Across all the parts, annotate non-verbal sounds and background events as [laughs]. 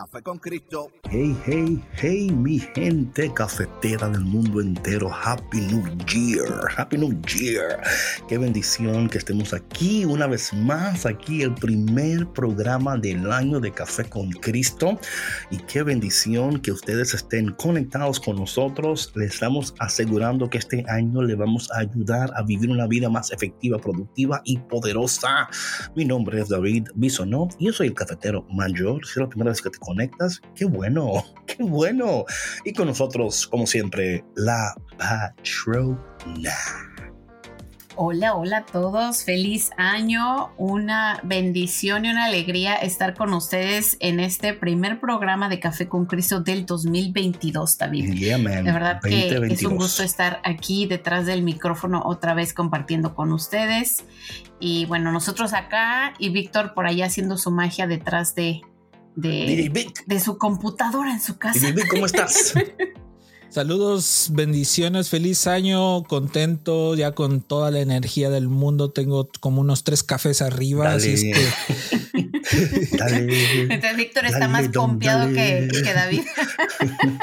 Café con Cristo. Hey, hey, hey, mi gente cafetera del mundo entero. Happy New Year. Happy New Year. Qué bendición que estemos aquí una vez más. Aquí el primer programa del año de Café con Cristo. Y qué bendición que ustedes estén conectados con nosotros. Les estamos asegurando que este año le vamos a ayudar a vivir una vida más efectiva, productiva y poderosa. Mi nombre es David Bisonó y yo soy el cafetero mayor. Si es la primera vez que te conectas, qué bueno, [laughs] qué bueno. Y con nosotros, como siempre, la patrona. Hola, hola a todos, feliz año, una bendición y una alegría estar con ustedes en este primer programa de Café con Cristo del 2022, David. Yeah, man. De verdad que es un gusto estar aquí detrás del micrófono otra vez compartiendo con ustedes. Y bueno, nosotros acá y Víctor por allá haciendo su magia detrás de, de, de su computadora en su casa. ¿cómo estás? [laughs] Saludos, bendiciones, feliz año, contento, ya con toda la energía del mundo. Tengo como unos tres cafés arriba. Dale. Así es que... dale, Entonces Víctor está más pompeado que, que, David.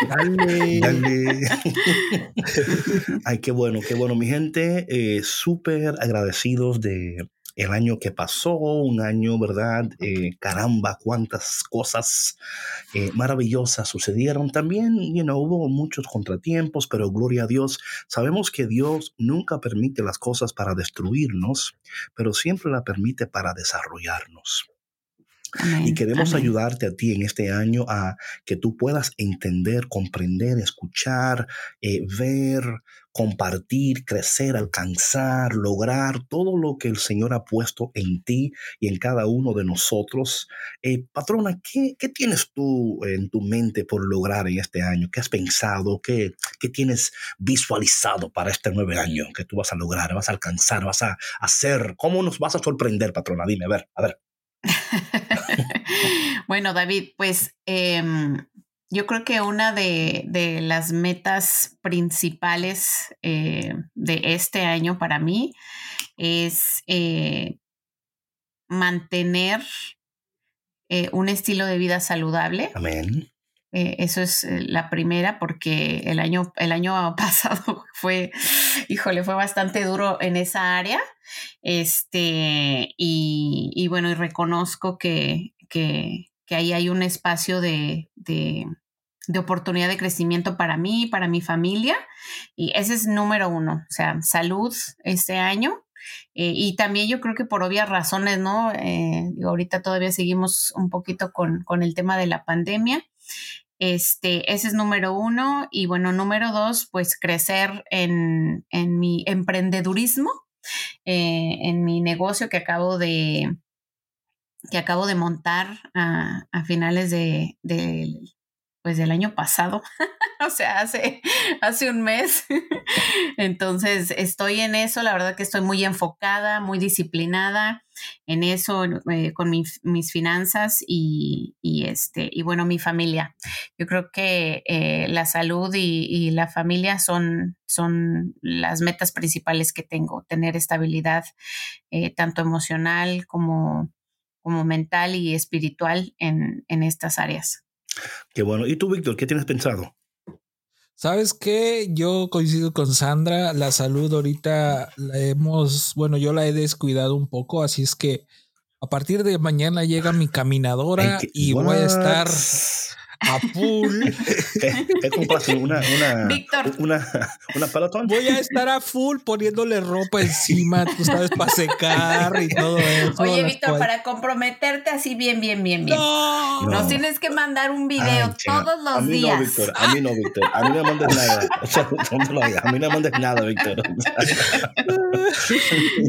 dale, dale. [laughs] Ay, qué bueno, qué bueno, mi gente. Eh, Súper agradecidos de el año que pasó, un año, ¿verdad? Eh, caramba, cuántas cosas eh, maravillosas sucedieron. También, you know, hubo muchos contratiempos, pero gloria a Dios, sabemos que Dios nunca permite las cosas para destruirnos, pero siempre la permite para desarrollarnos. Amén, y queremos amén. ayudarte a ti en este año a que tú puedas entender, comprender, escuchar, eh, ver, compartir, crecer, alcanzar, lograr todo lo que el Señor ha puesto en ti y en cada uno de nosotros. Eh, patrona, ¿qué, ¿qué, tienes tú en tu mente por lograr en este año? ¿Qué has pensado? ¿Qué, ¿Qué tienes visualizado para este nuevo año que tú vas a lograr, vas a alcanzar, vas a hacer? ¿Cómo nos vas a sorprender, patrona? Dime, a ver, a ver. [laughs] bueno, David, pues eh, yo creo que una de, de las metas principales eh, de este año para mí es eh, mantener eh, un estilo de vida saludable. Amén. Eso es la primera porque el año, el año [laughs] pasado fue, híjole, fue bastante duro en esa área. Este, y, bueno, y reconozco que, que, ahí hay un espacio de, de, de, oportunidad de crecimiento para mí, para mi familia. Y ese es número uno, o sea, salud este año. Eh, y también yo creo que por obvias razones, ¿no? Eh, ahorita todavía seguimos un poquito con, con el tema de la pandemia. Este, ese es número uno. Y bueno, número dos, pues crecer en, en mi emprendedurismo, eh, en mi negocio que acabo de, que acabo de montar a, finales de, de, pues del año pasado, [laughs] o sea, hace, hace un mes. [laughs] Entonces, estoy en eso, la verdad que estoy muy enfocada, muy disciplinada en eso, eh, con mi, mis finanzas y, y, este, y bueno, mi familia. Yo creo que eh, la salud y, y, la familia son, son las metas principales que tengo, tener estabilidad eh, tanto emocional como, como mental y espiritual en, en estas áreas. Qué bueno. ¿Y tú, Víctor, qué tienes pensado? ¿Sabes qué? Yo coincido con Sandra. La salud ahorita la hemos, bueno, yo la he descuidado un poco, así es que a partir de mañana llega mi caminadora Ay, y what? voy a estar A full. [laughs] ¿Qué compraste? Una, una, Víctor. una, una Peloton. Voy a estar a full poniéndole ropa encima, tú sabes, para secar y todo [laughs] eso. Oye, Víctor, cual- para comprometerte así bien, bien, bien, bien. No. No. Nos tienes que mandar un video Ay, todos los a mí días. No, Víctor, a mí no, Víctor. A mí no me mandes nada. O sea. A mí no me mandes nada, Víctor. [laughs]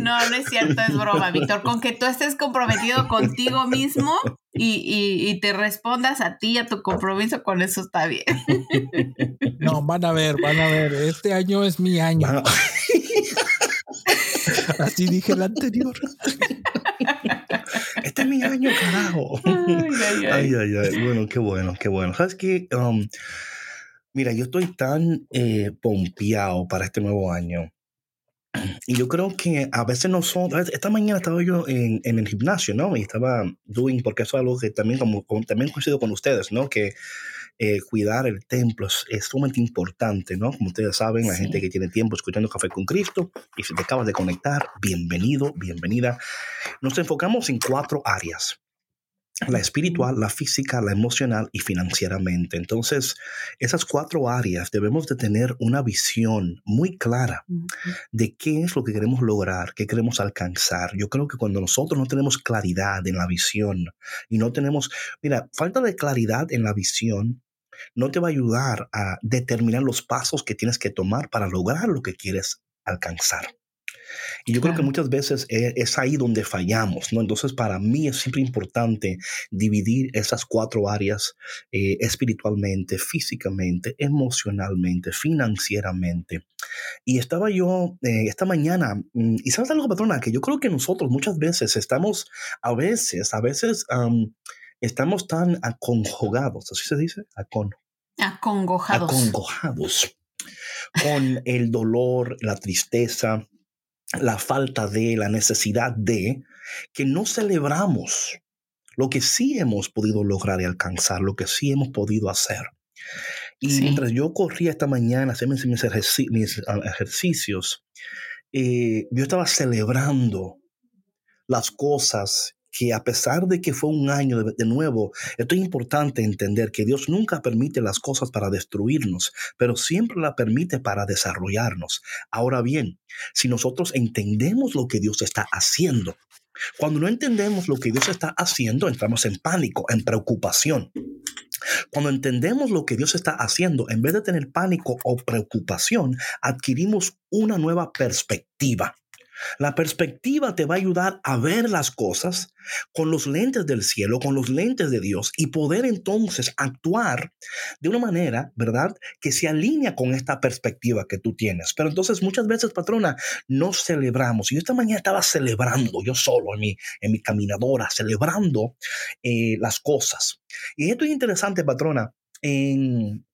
No, no es cierto, es broma, Víctor. Con que tú estés comprometido contigo mismo y, y- y te respondas a ti, a tu compromiso, con eso está bien. [laughs] No, van a ver, van a ver. Este año es mi año. [laughs] Así dije el anterior. [laughs] Este es mi año, carajo. Ay, ay, ay. Ay, ay, ay. Bueno, qué bueno, qué bueno. ¿Sabes qué? Um, mira, yo estoy tan eh, pompeado para este nuevo año. Y yo creo que a veces nosotros, esta mañana estaba yo en, en el gimnasio, ¿no? Y estaba doing, porque eso es algo que también, como, también coincido con ustedes, ¿no? Que eh, cuidar el templo es, es sumamente importante, ¿no? Como ustedes saben, la Sí. gente que tiene tiempo escuchando Café con Cristo, y si te acabas de conectar, bienvenido, bienvenida. Nos enfocamos en cuatro áreas la espiritual, la física, la emocional y financieramente. Entonces, esas cuatro áreas debemos de tener una visión muy clara de qué es lo que queremos lograr, qué queremos alcanzar. Yo creo que cuando nosotros no tenemos claridad en la visión y no tenemos, mira, falta de claridad en la visión no te va a ayudar a determinar los pasos que tienes que tomar para lograr lo que quieres alcanzar. Y yo creo que muchas veces e- es ahí donde fallamos, ¿no? Entonces, para mí es siempre importante dividir esas cuatro áreas eh, espiritualmente, físicamente, emocionalmente, financieramente. Y estaba yo eh, esta mañana, mm, y sabes algo, patrona, que yo creo que nosotros muchas veces estamos, a veces, a veces am, estamos tan aconjugados, ¿así se dice? Acon Acongojados. acongojados con el dolor, la tristeza, la falta de, la necesidad de, que no celebramos lo que sí hemos podido lograr y alcanzar, lo que sí hemos podido hacer. Y Sí. mientras yo corría esta mañana a hacer mis, mis ejerci- mis, ah, ejercicios, eh, yo estaba celebrando las cosas que a pesar de que fue un año de, nuevo, esto es importante entender que Dios nunca permite las cosas para destruirnos, pero siempre la permite para desarrollarnos. Ahora bien, si nosotros entendemos lo que Dios está haciendo, cuando no entendemos lo que Dios está haciendo, entramos en pánico, en preocupación. Cuando entendemos lo que Dios está haciendo, en vez de tener pánico o preocupación, adquirimos una nueva perspectiva. La perspectiva te va a ayudar a ver las cosas con los lentes del cielo, con los lentes de Dios y poder entonces actuar de una manera, ¿verdad? Que se alinea con esta perspectiva que tú tienes. Pero entonces muchas veces, patrona, no celebramos. Yo esta mañana estaba celebrando, yo solo en mi, en mi caminadora, celebrando eh, las cosas. Y esto es interesante, patrona. En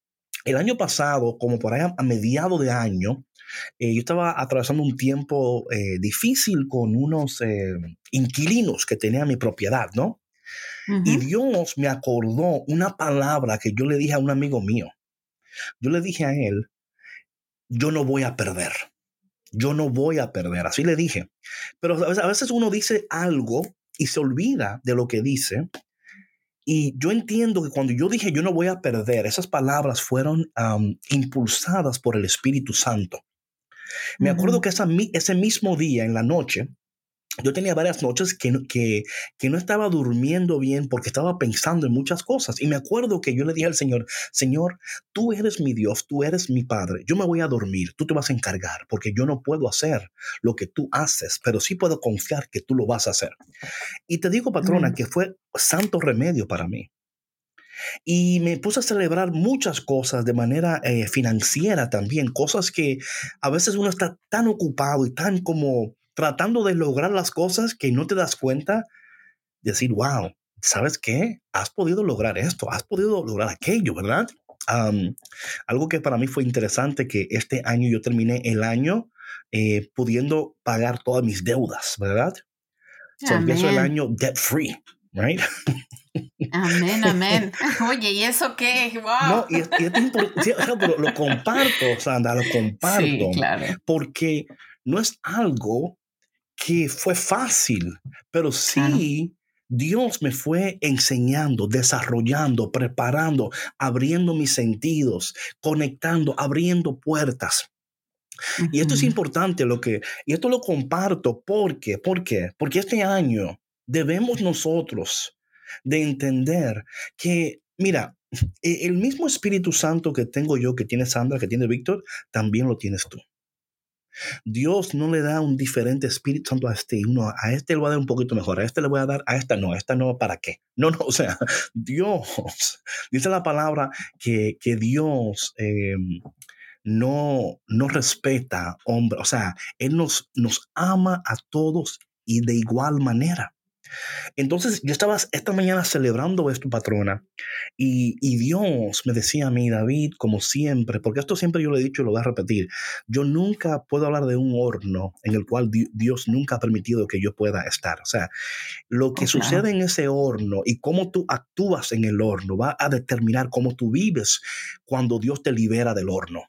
el año pasado, como por ahí a, a mediado de año, eh, yo estaba atravesando un tiempo eh, difícil con unos eh, inquilinos que tenía mi propiedad, ¿no? Y. Dios me acordó una palabra que yo le dije a un amigo mío. Yo le dije a él, yo no voy a perder. Yo no voy a perder. Así le dije. Pero a veces uno dice algo y se olvida de lo que dice. Y yo entiendo que cuando yo dije yo no voy a perder, esas palabras fueron impulsadas por el Espíritu Santo. Me acuerdo que esa ese mismo día, en la noche, yo tenía varias noches que, no- que, que no estaba durmiendo bien porque estaba pensando en muchas cosas. Y me acuerdo que yo le dije al Señor, Señor, tú eres mi Dios, tú eres mi Padre. Yo me voy a dormir, tú te vas a encargar porque yo no puedo hacer lo que tú haces, pero sí puedo confiar que tú lo vas a hacer. Y te digo, patrona, Mm. que fue santo remedio para mí. Y me puse a celebrar muchas cosas de manera eh, financiera también, cosas que a veces uno está tan ocupado y tan como tratando de lograr las cosas que no te das cuenta, decir, wow, ¿sabes qué? Has podido lograr esto, has podido lograr aquello, ¿verdad? Algo que para mí fue interesante, que este año yo terminé el año eh, pudiendo pagar todas mis deudas, ¿verdad? So, empiezo el año debt free, right? [laughs] Amén, amén. [laughs] Oye, ¿y eso qué? ¡Wow! No, y, y es impor- sí, o sea, pero lo comparto, Sandra, lo comparto. sí, claro. porque no es algo que fue fácil, pero sí Dios me fue enseñando, desarrollando, preparando, abriendo mis sentidos, conectando, abriendo puertas. Y esto es importante lo que, y esto lo comparto porque, ¿por qué? Porque este año debemos nosotros de entender que, mira, e, el mismo Espíritu Santo que tengo yo, que tiene Sandra, que tiene Víctor, también lo tienes tú. Dios no le da un diferente Espíritu Santo a este uno, a este le voy a dar un poquito mejor, a este le voy a dar, a esta no, a esta no, ¿para qué? [laughs] No, no, o sea, Dios, dice la palabra que, que Dios em, no, no respeta hombre, o sea, Él nos, nos ama a todos y de igual manera. Entonces yo estaba esta mañana celebrando esto, patrona, y, Dios me decía a mí, David, como siempre, porque esto siempre yo lo he dicho y lo voy a repetir, yo nunca puedo hablar de un horno en el cual Dios nunca ha permitido que yo pueda estar. O sea, lo que sucede en ese horno y cómo tú actúas en el horno va a determinar cómo tú vives cuando Dios te libera del horno.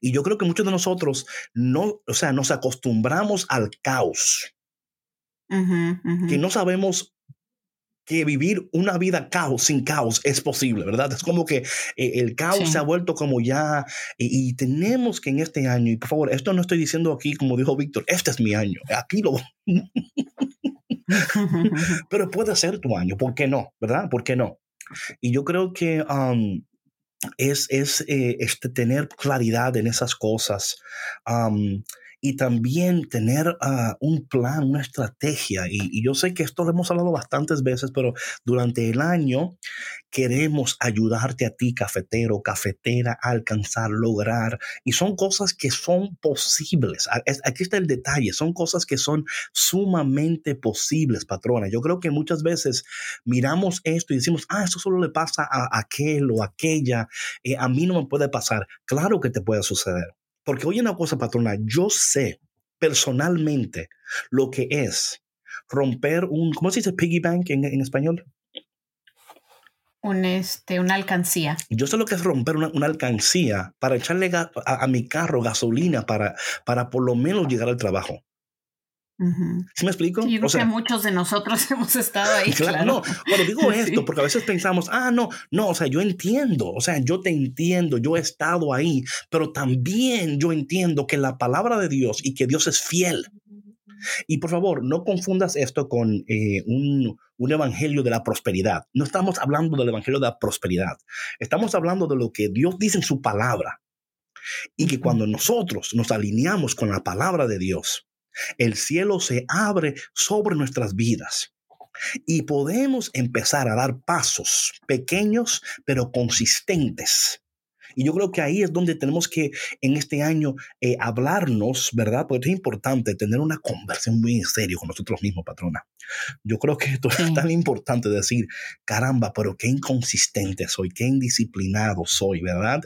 Y yo creo que muchos de nosotros no, o sea, nos acostumbramos al caos que no sabemos que vivir una vida caos sin caos es posible, ¿verdad? Es como que eh, el caos se ha vuelto como ya, y, tenemos que en este año, y por favor, esto no estoy diciendo aquí como dijo Víctor, este es mi año, aquí lo... [laughs] [laughs] Pero puede ser tu año, ¿por qué no? ¿Verdad? ¿Por qué no? Y yo creo que es, es eh, este, tener claridad en esas cosas y también tener ah, un plan, una estrategia. Y, yo sé que esto lo hemos hablado bastantes veces, pero durante el año queremos ayudarte a ti, cafetero, cafetera, a alcanzar, lograr. Y son cosas que son posibles. Aquí está el detalle, son cosas que son sumamente posibles, patrona. Yo creo que muchas veces miramos esto y decimos, ah, eso solo le pasa a aquel o aquella, eh, a mí no me puede pasar. Claro que te puede suceder. Porque oye una cosa, patrona, yo sé personalmente lo que es romper un, ¿cómo se dice piggy bank en, español? Un, este, una alcancía. Yo sé lo que es romper una, alcancía para echarle a, mi carro gasolina para, para por lo menos llegar al trabajo. ¿Sí me explico? yo creo que muchos de nosotros [laughs] hemos estado ahí. [laughs] Claro, no. Bueno, digo [laughs] esto porque a veces pensamos, ah, no, no, o sea, yo entiendo, o sea, yo te entiendo, yo he estado ahí, pero también yo entiendo que la palabra de Dios y que Dios es fiel. Y por favor, no confundas esto con eh, un, un evangelio de la prosperidad. No estamos hablando del evangelio de la prosperidad. Estamos hablando de lo que Dios dice en su palabra. Y que cuando nosotros nos alineamos con la palabra de Dios, el cielo se abre sobre nuestras vidas y podemos empezar a dar pasos pequeños pero consistentes. Y yo creo que ahí es donde tenemos que en este año eh, hablarnos, ¿verdad? Porque es importante tener una conversación muy en serio con nosotros mismos, patrona. Yo creo que esto es tan importante decir, caramba, pero qué inconsistente soy, qué indisciplinado soy, ¿verdad?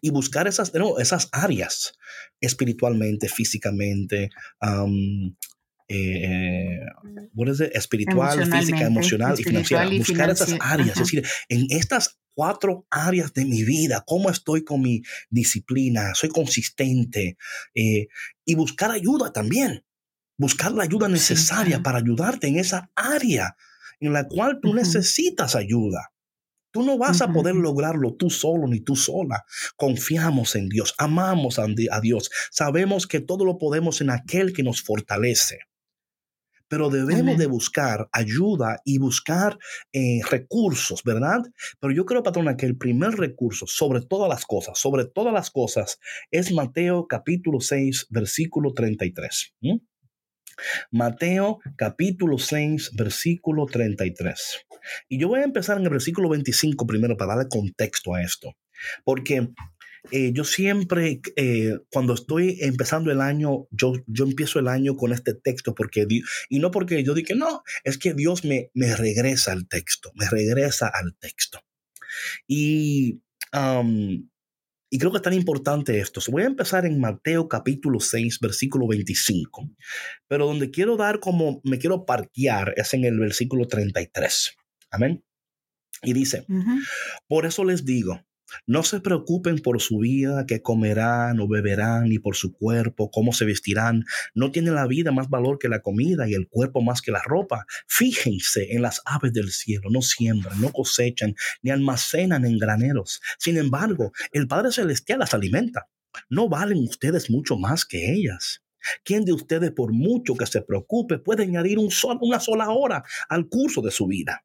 Y buscar esas, esas áreas espiritualmente, físicamente, eh, espiritual, física, emocional y financiera. Buscar esas áreas, es decir, en estas cuatro áreas de mi vida, cómo estoy con mi disciplina, soy consistente eh, y buscar ayuda también buscar la ayuda necesaria para ayudarte en esa área en la cual tú necesitas ayuda. Tú no vas a poder lograrlo tú solo ni tú sola. Confiamos en Dios, amamos a Dios, sabemos que todo lo podemos en aquel que nos fortalece. Pero debemos de buscar ayuda y buscar eh, recursos, ¿verdad? Pero yo creo, patrona, que el primer recurso, sobre todas las cosas, sobre todas las cosas, es Mateo capítulo 6, versículo 33. Mateo capítulo 6, versículo 33. Y yo voy a empezar en el versículo 25 primero para darle contexto a esto, porque eh, yo siempre, eh, cuando estoy empezando el año, yo, yo empiezo el año con este texto, porque y no porque yo diga, no, es que Dios me, me regresa al texto, me regresa al texto. Y y creo que es tan importante esto. Voy a empezar en Mateo capítulo 6, versículo 25. Pero donde quiero dar como me quiero parquear es en el versículo 33. Amén. Y dice, por eso les digo, No se preocupen por su vida, qué comerán o beberán, ni por su cuerpo, cómo se vestirán. No tiene la vida más valor que la comida y el cuerpo más que la ropa. Fíjense en las aves del cielo, no siembran, no cosechan, ni almacenan en graneros. Sin embargo, el Padre Celestial las alimenta. ¿No valen ustedes mucho más que ellas? ¿Quién de ustedes, por mucho que se preocupe, puede añadir un una sola hora al curso de su vida?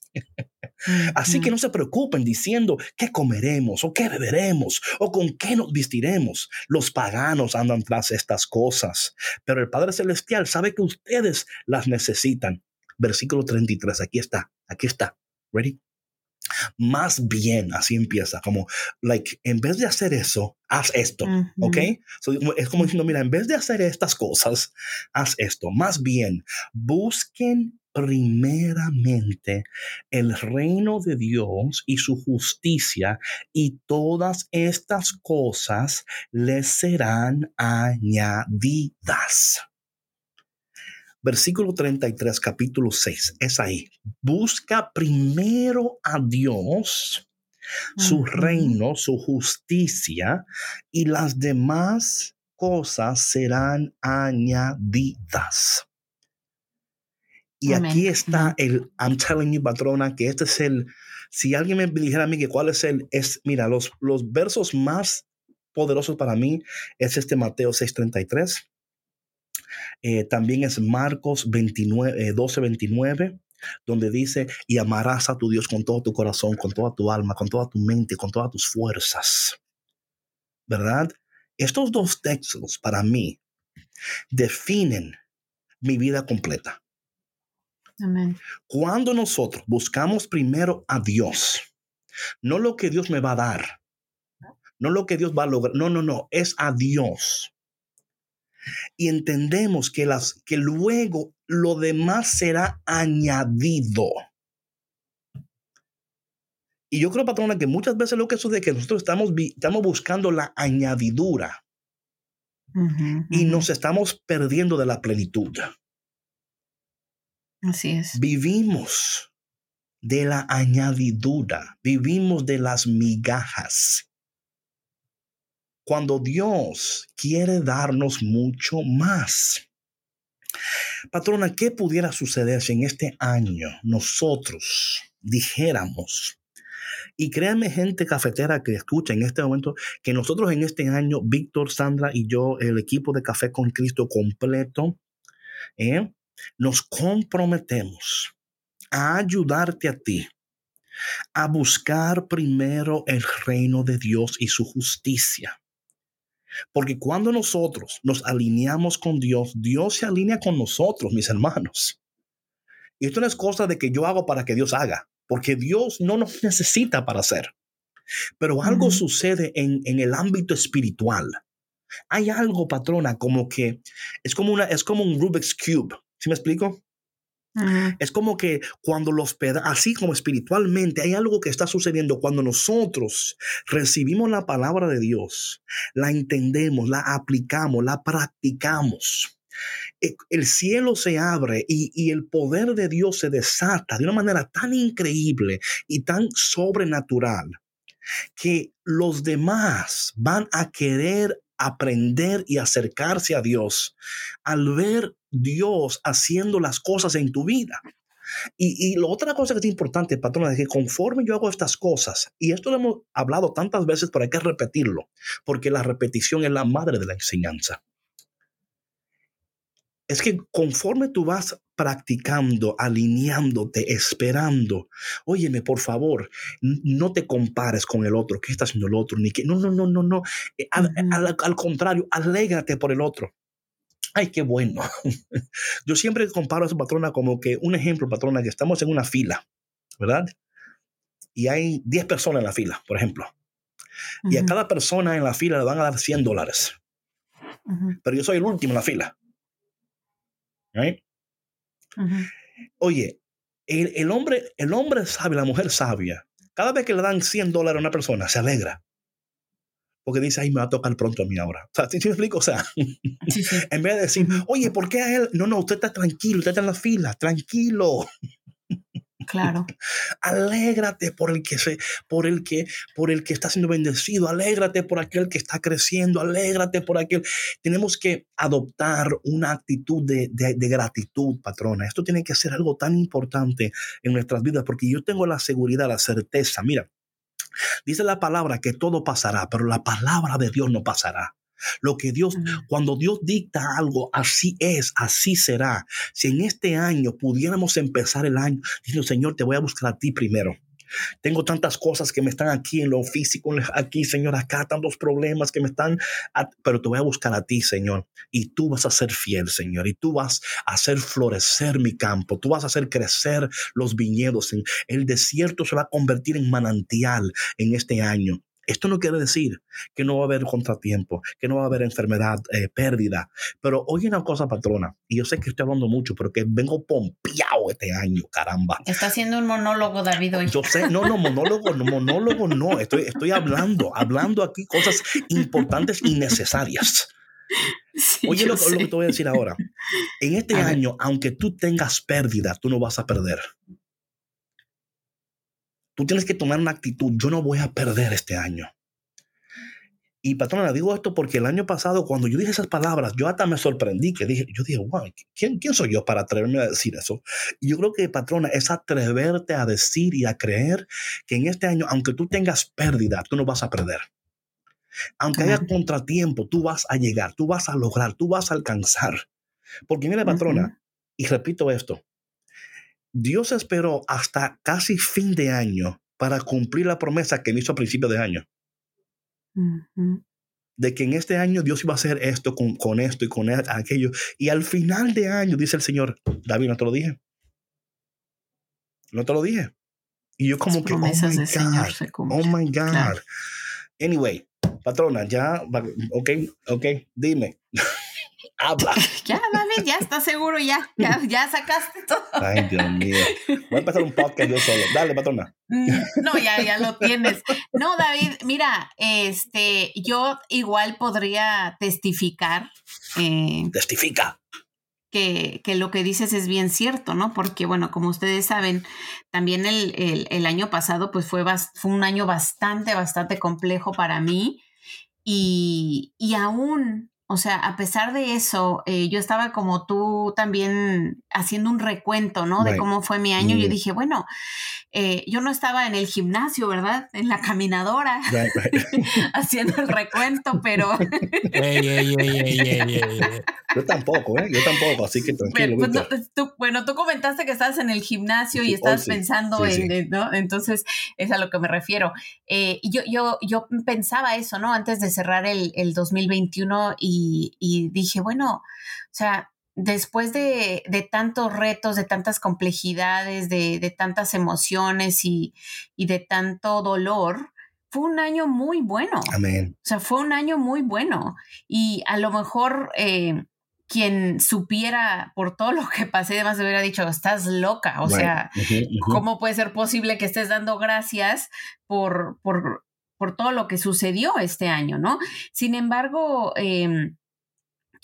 [laughs] Así que no se preocupen diciendo qué comeremos o qué beberemos o con qué nos vestiremos. Los paganos andan tras estas cosas, pero el Padre Celestial sabe que ustedes las necesitan. Versículo 33, aquí está, aquí está. Ready? Más bien, así empieza, como, like, en vez de hacer eso, haz esto, ¿ok? es como diciendo, mira, en vez de hacer estas cosas, haz esto. Más bien, busquen primeramente el reino de Dios y su justicia y todas estas cosas les serán añadidas. Versículo 33, capítulo 6, es ahí. Busca primero a Dios, su reino, su justicia, y las demás cosas serán añadidas. Y aquí está el, I'm telling you, patrona, que este es el, si alguien me dijera a mí que cuál es el, es, mira, los, los versos más poderosos para mí es este Mateo 6:33. Eh, también es Marcos 29, 12, 29 donde dice, y amarás a tu Dios con todo tu corazón, con toda tu alma, con toda tu mente, con todas tus fuerzas. ¿Verdad? Estos dos textos para mí definen mi vida completa. Cuando nosotros buscamos primero a Dios, no lo que Dios me va a dar, no lo que Dios va a lograr, no, no, no, es a Dios. Y entendemos que, las, que luego lo demás será añadido. Y yo creo, patrona, que muchas veces lo que sucede es que nosotros estamos, estamos buscando la añadidura y nos estamos perdiendo de la plenitud. Así es. Vivimos de la añadidura, vivimos de las migajas. Cuando Dios quiere darnos mucho más. Patrona, ¿qué pudiera suceder si en este año nosotros dijéramos, y créanme gente cafetera que escucha en este momento, que nosotros en este año, Víctor, Sandra y yo, el equipo de Café con Cristo completo, ¿eh? Nos comprometemos a ayudarte a ti a buscar primero el reino de Dios y su justicia. Porque cuando nosotros nos alineamos con Dios, Dios se alinea con nosotros, mis hermanos. Y esto no es cosa de que yo hago para que Dios haga, porque Dios no nos necesita para hacer. Pero algo sucede en, en el ámbito espiritual. Hay algo, patrona, como que es como, una, es como un Rubik's Cube. ¿Sí me explico? Es como que cuando los así como espiritualmente, hay algo que está sucediendo cuando nosotros recibimos la palabra de Dios, la entendemos, la aplicamos, la practicamos. E, el cielo se abre y, y el poder de Dios se desata de una manera tan increíble y tan sobrenatural que los demás van a querer aprender y acercarse a Dios al ver Dios haciendo las cosas en tu vida. Y, y la otra cosa que es importante, patrona, es que conforme yo hago estas cosas, y esto lo hemos hablado tantas veces, pero hay que repetirlo, porque la repetición es la madre de la enseñanza. Es que conforme tú vas practicando, alineándote, esperando, óyeme, por favor, no te compares con el otro, qué está haciendo el otro, ni que, no, no, no, no, no. Eh, al, al contrario, alégrate por el otro. Ay, qué bueno. [laughs] Yo siempre comparo a su patrona como que un ejemplo, patrona, que estamos en una fila, ¿verdad? Y hay 10 personas en la fila, por ejemplo. Y a cada persona en la fila le van a dar 100 dólares. Pero yo soy el último en la fila. Oye, el, el, hombre, el hombre sabio, la mujer sabia, cada vez que le dan 100 dólares a una persona, se alegra. Porque dice, ay, me va a tocar pronto a mí ahora. O sea, ¿sí, me explico? O sea, [laughs] en vez de decir, oye, ¿por qué a él? No, no, usted está tranquilo, usted está en la fila, tranquilo. Claro. [laughs] Alégrate por el que se, por el que, por el que está siendo bendecido. Alégrate por aquel que está creciendo. Alégrate por aquel. Tenemos que adoptar una actitud de, de, gratitud, patrona. Esto tiene que ser algo tan importante en nuestras vidas porque yo tengo la seguridad, la certeza. Mira, dice la palabra que todo pasará, pero la palabra de Dios no pasará. Lo que Dios, cuando Dios dicta algo, así es, así será. Si en este año pudiéramos empezar el año diciendo, Señor, te voy a buscar a ti primero. Tengo tantas cosas que me están aquí en lo físico, aquí, Señor, acá, tantos problemas que me están, pero te voy a buscar a ti, Señor, y tú vas a ser fiel, Señor, y tú vas a hacer florecer mi campo, tú vas a hacer crecer los viñedos, el desierto se va a convertir en manantial en este año. Esto no quiere decir que no va a haber contratiempo, que no va a haber enfermedad, eh, pérdida. Pero oye una cosa, patrona, y yo sé que estoy hablando mucho, pero que vengo pompeado este año, caramba. Está haciendo un monólogo, David, hoy. Yo sé, no, no, monólogo, no, monólogo no. Estoy, estoy hablando, hablando aquí cosas importantes y necesarias. [laughs] Oye lo, que te voy a decir ahora. En este año, aunque tú tengas pérdida, tú no vas a perder. Tú tienes que tomar una actitud. Yo no voy a perder este año. Y patrona, digo esto porque el año pasado, cuando yo dije esas palabras, yo hasta me sorprendí, que dije, yo dije, wow, ¿quién, ¿quién soy yo para atreverme a decir eso? Y yo creo que, patrona, es atreverte a decir y a creer que en este año, aunque tú tengas pérdida, tú no vas a perder. Aunque haya contratiempo, tú vas a llegar, tú vas a lograr, tú vas a alcanzar. Porque mira, patrona, y repito esto, Dios esperó hasta casi fin de año para cumplir la promesa que me hizo a principio de año. De que en este año Dios iba a hacer esto con, con esto y con aquello. Y al final de año dice el Señor, David, no te lo dije. No te lo dije. Y yo como que, oh my, God, oh my God. Anyway, patrona, ya, ok, ok, dime. Habla. [laughs] Ya, David, ya estás seguro, ya, ya, sacaste todo. Ay, Dios mío. Voy a empezar un podcast yo solo. Dale, patrona. Mm, no, ya, ya lo tienes. No, David, mira, este, yo igual podría testificar. Eh, Testifica. Que, que, lo que dices es bien cierto, ¿no? Porque, bueno, como ustedes saben, también el, el, el año pasado, pues fue, fue un año bastante, bastante complejo para mí. Y, y aún o sea, a pesar de eso, eh, yo estaba como tú también haciendo un recuento, ¿no? De cómo fue mi año. Yo mm. dije, bueno, eh, yo no estaba en el gimnasio, ¿verdad? En la caminadora, [laughs] [laughs] haciendo el recuento, pero... [laughs] yo tampoco, ¿eh? Yo tampoco, así que tranquilo. Pues, tú, bueno, tú comentaste que estás en el gimnasio y estás pensando en, ¿no? Entonces, es a lo que me refiero. Eh, yo, yo, yo pensaba eso, ¿no? Antes de cerrar el, el 2021 y y, dije, bueno, o sea, después de, tantos retos, de tantas complejidades, de, tantas emociones y, de tanto dolor, fue un año muy bueno. Amén. O sea, fue un año muy bueno. Y a lo mejor eh, quien supiera por todo lo que pasé, además hubiera dicho, estás loca. O sea, ¿cómo puede ser posible que estés dando gracias por, por, por todo lo que sucedió este año, ¿no? Sin embargo, em,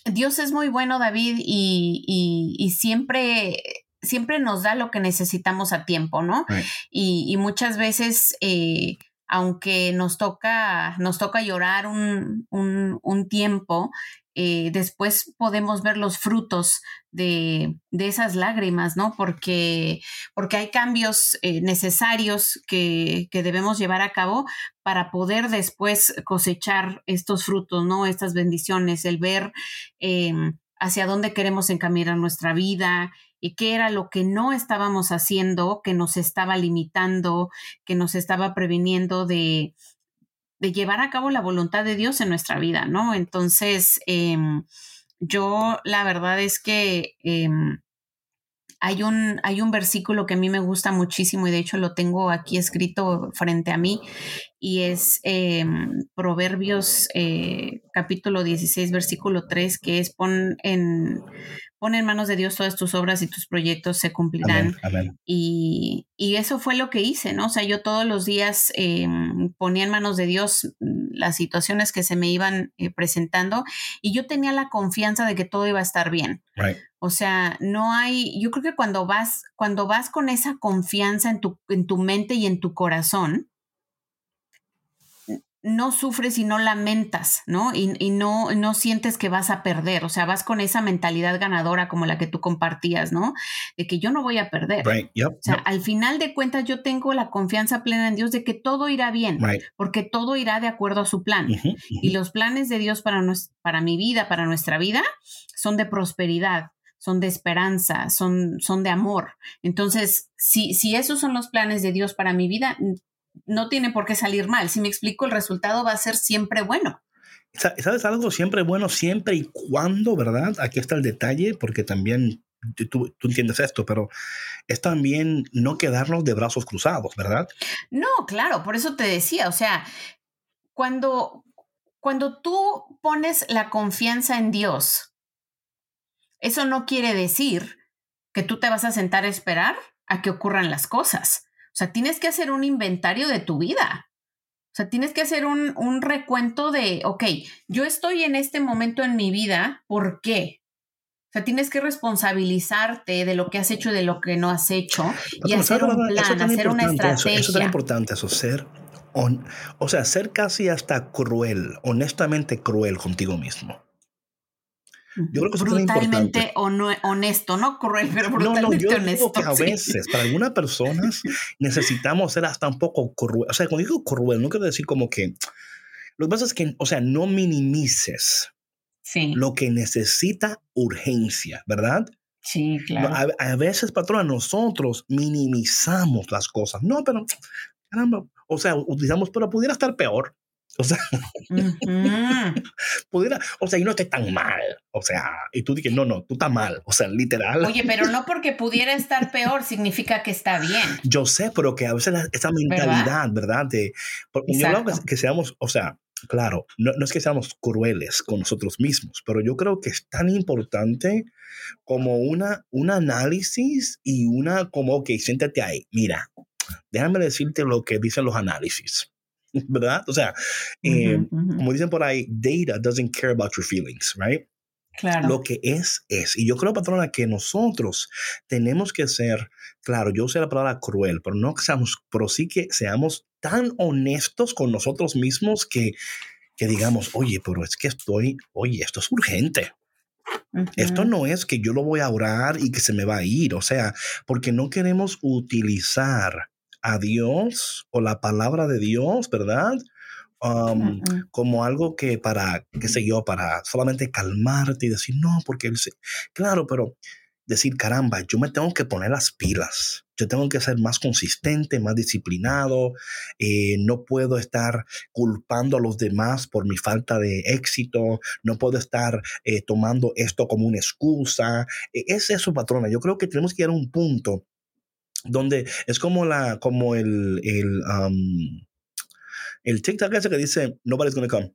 Dios es muy bueno, David, y, siempre siempre nos da lo que necesitamos a tiempo, ¿no? Y, muchas veces, eh, aunque nos toca, nos toca llorar un, un tiempo, eh, después podemos ver los frutos de, esas lágrimas, ¿no? Porque, porque hay cambios eh, necesarios que, debemos llevar a cabo para poder después cosechar estos frutos, ¿no? Estas bendiciones, el ver em, hacia dónde queremos encaminar nuestra vida, y qué era lo que no estábamos haciendo, que nos estaba limitando, que nos estaba previniendo de, de llevar a cabo la voluntad de Dios en nuestra vida, ¿no? Entonces, em, yo la verdad es que em, hay, un, hay un versículo que a mí me gusta muchísimo y de hecho lo tengo aquí escrito frente a mí y es em, Proverbios eh, capítulo 16, versículo 3, que es pon en, pon en manos de Dios todas tus obras y tus proyectos se cumplirán. Y, eso fue lo que hice, ¿no? O sea, yo todos los días em, ponía en manos de Dios mm, las situaciones que se me iban eh, presentando y yo tenía la confianza de que todo iba a estar bien. O sea, no hay, yo creo que cuando vas, cuando vas con esa confianza en tu, en tu mente y en tu corazón, no sufres y no lamentas, ¿no? Y, no, no sientes que vas a perder, o sea, vas con esa mentalidad ganadora como la que tú compartías, ¿no? De que yo no voy a perder. o sea, al final de cuentas yo tengo la confianza plena en Dios de que todo irá bien, porque todo irá de acuerdo a su plan. Y los planes de Dios para, para mi vida, para nuestra vida, son de prosperidad, son de esperanza, son, son de amor. Entonces, si, si esos son los planes de Dios para mi vida, no tiene por qué salir mal. Si me explico, el resultado va a ser siempre bueno. ¿Sabes algo? Siempre bueno, siempre y cuando, ¿verdad? Aquí está el detalle, porque también tú, entiendes esto, pero es también no quedarnos de brazos cruzados, ¿verdad? No, claro, por eso te decía, o sea, cuando, cuando tú pones la confianza en Dios, eso no quiere decir que tú te vas a sentar a esperar a que ocurran las cosas. O sea, tienes que hacer un inventario de tu vida. O sea, tienes que hacer un, recuento de, ok, yo estoy en este momento en mi vida, ¿por qué? O sea, tienes que responsabilizarte de lo que has hecho y de lo que no has hecho y hacer un plan, hacer una estrategia. Eso, es tan importante, eso, ser, o sea, ser casi hasta cruel, honestamente cruel contigo mismo. Yo creo que brutalmente honesto, no cruel, pero brutalmente no, no, yo honesto. que a veces, para algunas personas, [laughs] necesitamos ser hasta un poco cruel. O sea, cuando digo cruel, no quiero decir como que. Lo que pasa es que, o sea, no minimices lo que necesita urgencia, ¿verdad? Sí, claro. A, a, veces, patrona, nosotros minimizamos las cosas. No, pero, caramba, o sea, utilizamos, pero pudiera estar peor. O sea, [laughs] pudiera, o sea, y no esté tan mal. O sea, y tú dices, no, no, tú estás mal. O sea, literal. Oye, pero no [laughs] porque pudiera estar peor significa que está bien. Yo sé, pero que a veces esa mentalidad, ¿verdad? De, yo creo que, seamos, o sea, claro, no, no, es que seamos crueles con nosotros mismos, pero yo creo que es tan importante como una, un análisis y una como, ok, siéntate ahí, mira, déjame decirte lo que dicen los análisis. [laughs] ¿verdad? O sea, eh, como dicen por ahí, data doesn't care about your feelings, right? Claro. Lo que es, es. Y yo creo, patrona, que nosotros tenemos que ser, claro, yo usé la palabra cruel, pero no que seamos, pero sí que seamos tan honestos con nosotros mismos que, que digamos, oye, pero es que estoy, oye, esto es urgente. Esto no es que yo lo voy a orar y que se me va a ir, o sea, porque no queremos utilizar a Dios o la palabra de Dios, ¿verdad? Um, como algo que para, qué sé yo, para solamente calmarte y decir, no, porque él se... Claro, pero decir, caramba, yo me tengo que poner las pilas, yo tengo que ser más consistente, más disciplinado, eh, no puedo estar culpando a los demás por mi falta de éxito, no puedo estar eh, tomando esto como una excusa. E, es eso, patrona, yo creo que tenemos que ir a un punto donde es como la, como el, el, um, el TikTok ese que dice, nobody's gonna come.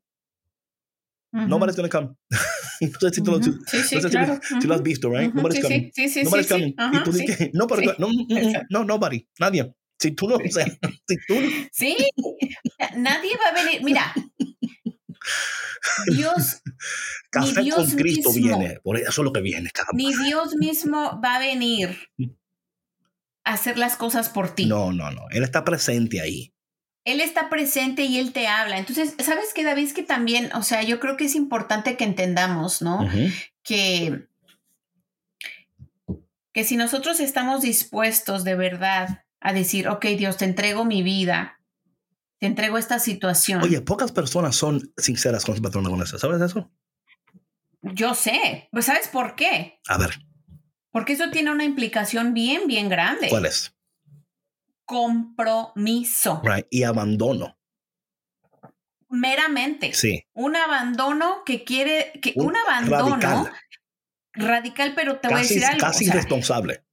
Nobody's gonna come. [laughs] no sé si tú, lo, sí, lo has visto, right? Nobody's coming. Sí, sí, nobody's coming. y tú dices, no, no, mm, mm, no, nobody, nadie. Si tú no, o sea, [laughs] si tú Sí, nadie va a venir. Mira, Dios. Café Dios con Cristo viene, por eso es lo que viene. Ni Dios mismo va a venir hacer las cosas por ti. No, no, no. Él está presente ahí. Él está presente y él te habla. Entonces, ¿sabes qué, David? Es que también, o sea, yo creo que es importante que entendamos, ¿no? Que que si nosotros estamos dispuestos de verdad a decir, ok, Dios, te entrego mi vida, te entrego esta situación. Oye, pocas personas son sinceras con su patrón con eso. ¿Sabes eso? Yo sé. Pues, ¿sabes por qué? A ver. Porque eso tiene una implicación bien, bien grande. ¿Cuál es? Compromiso. Right. Y abandono. Meramente. Sí. Un abandono que quiere, que un, abandono radical. radical, pero te voy a decir algo. Casi irresponsable.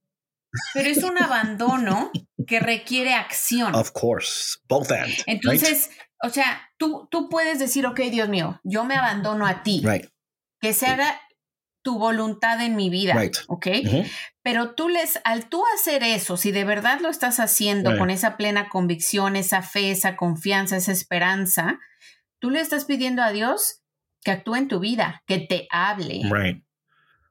Pero es un abandono [laughs] que requiere acción. Of course, both ends. Entonces, o sea, tú, tú puedes decir, ok, Dios mío, yo me abandono a ti. Right. Que se haga tu voluntad en mi vida, Right. ¿ok? Ujú. Pero tú les, al tú hacer eso, si de verdad lo estás haciendo Right. con esa plena convicción, esa fe, esa confianza, esa esperanza, tú le estás pidiendo a Dios que actúe en tu vida, que te hable. Right.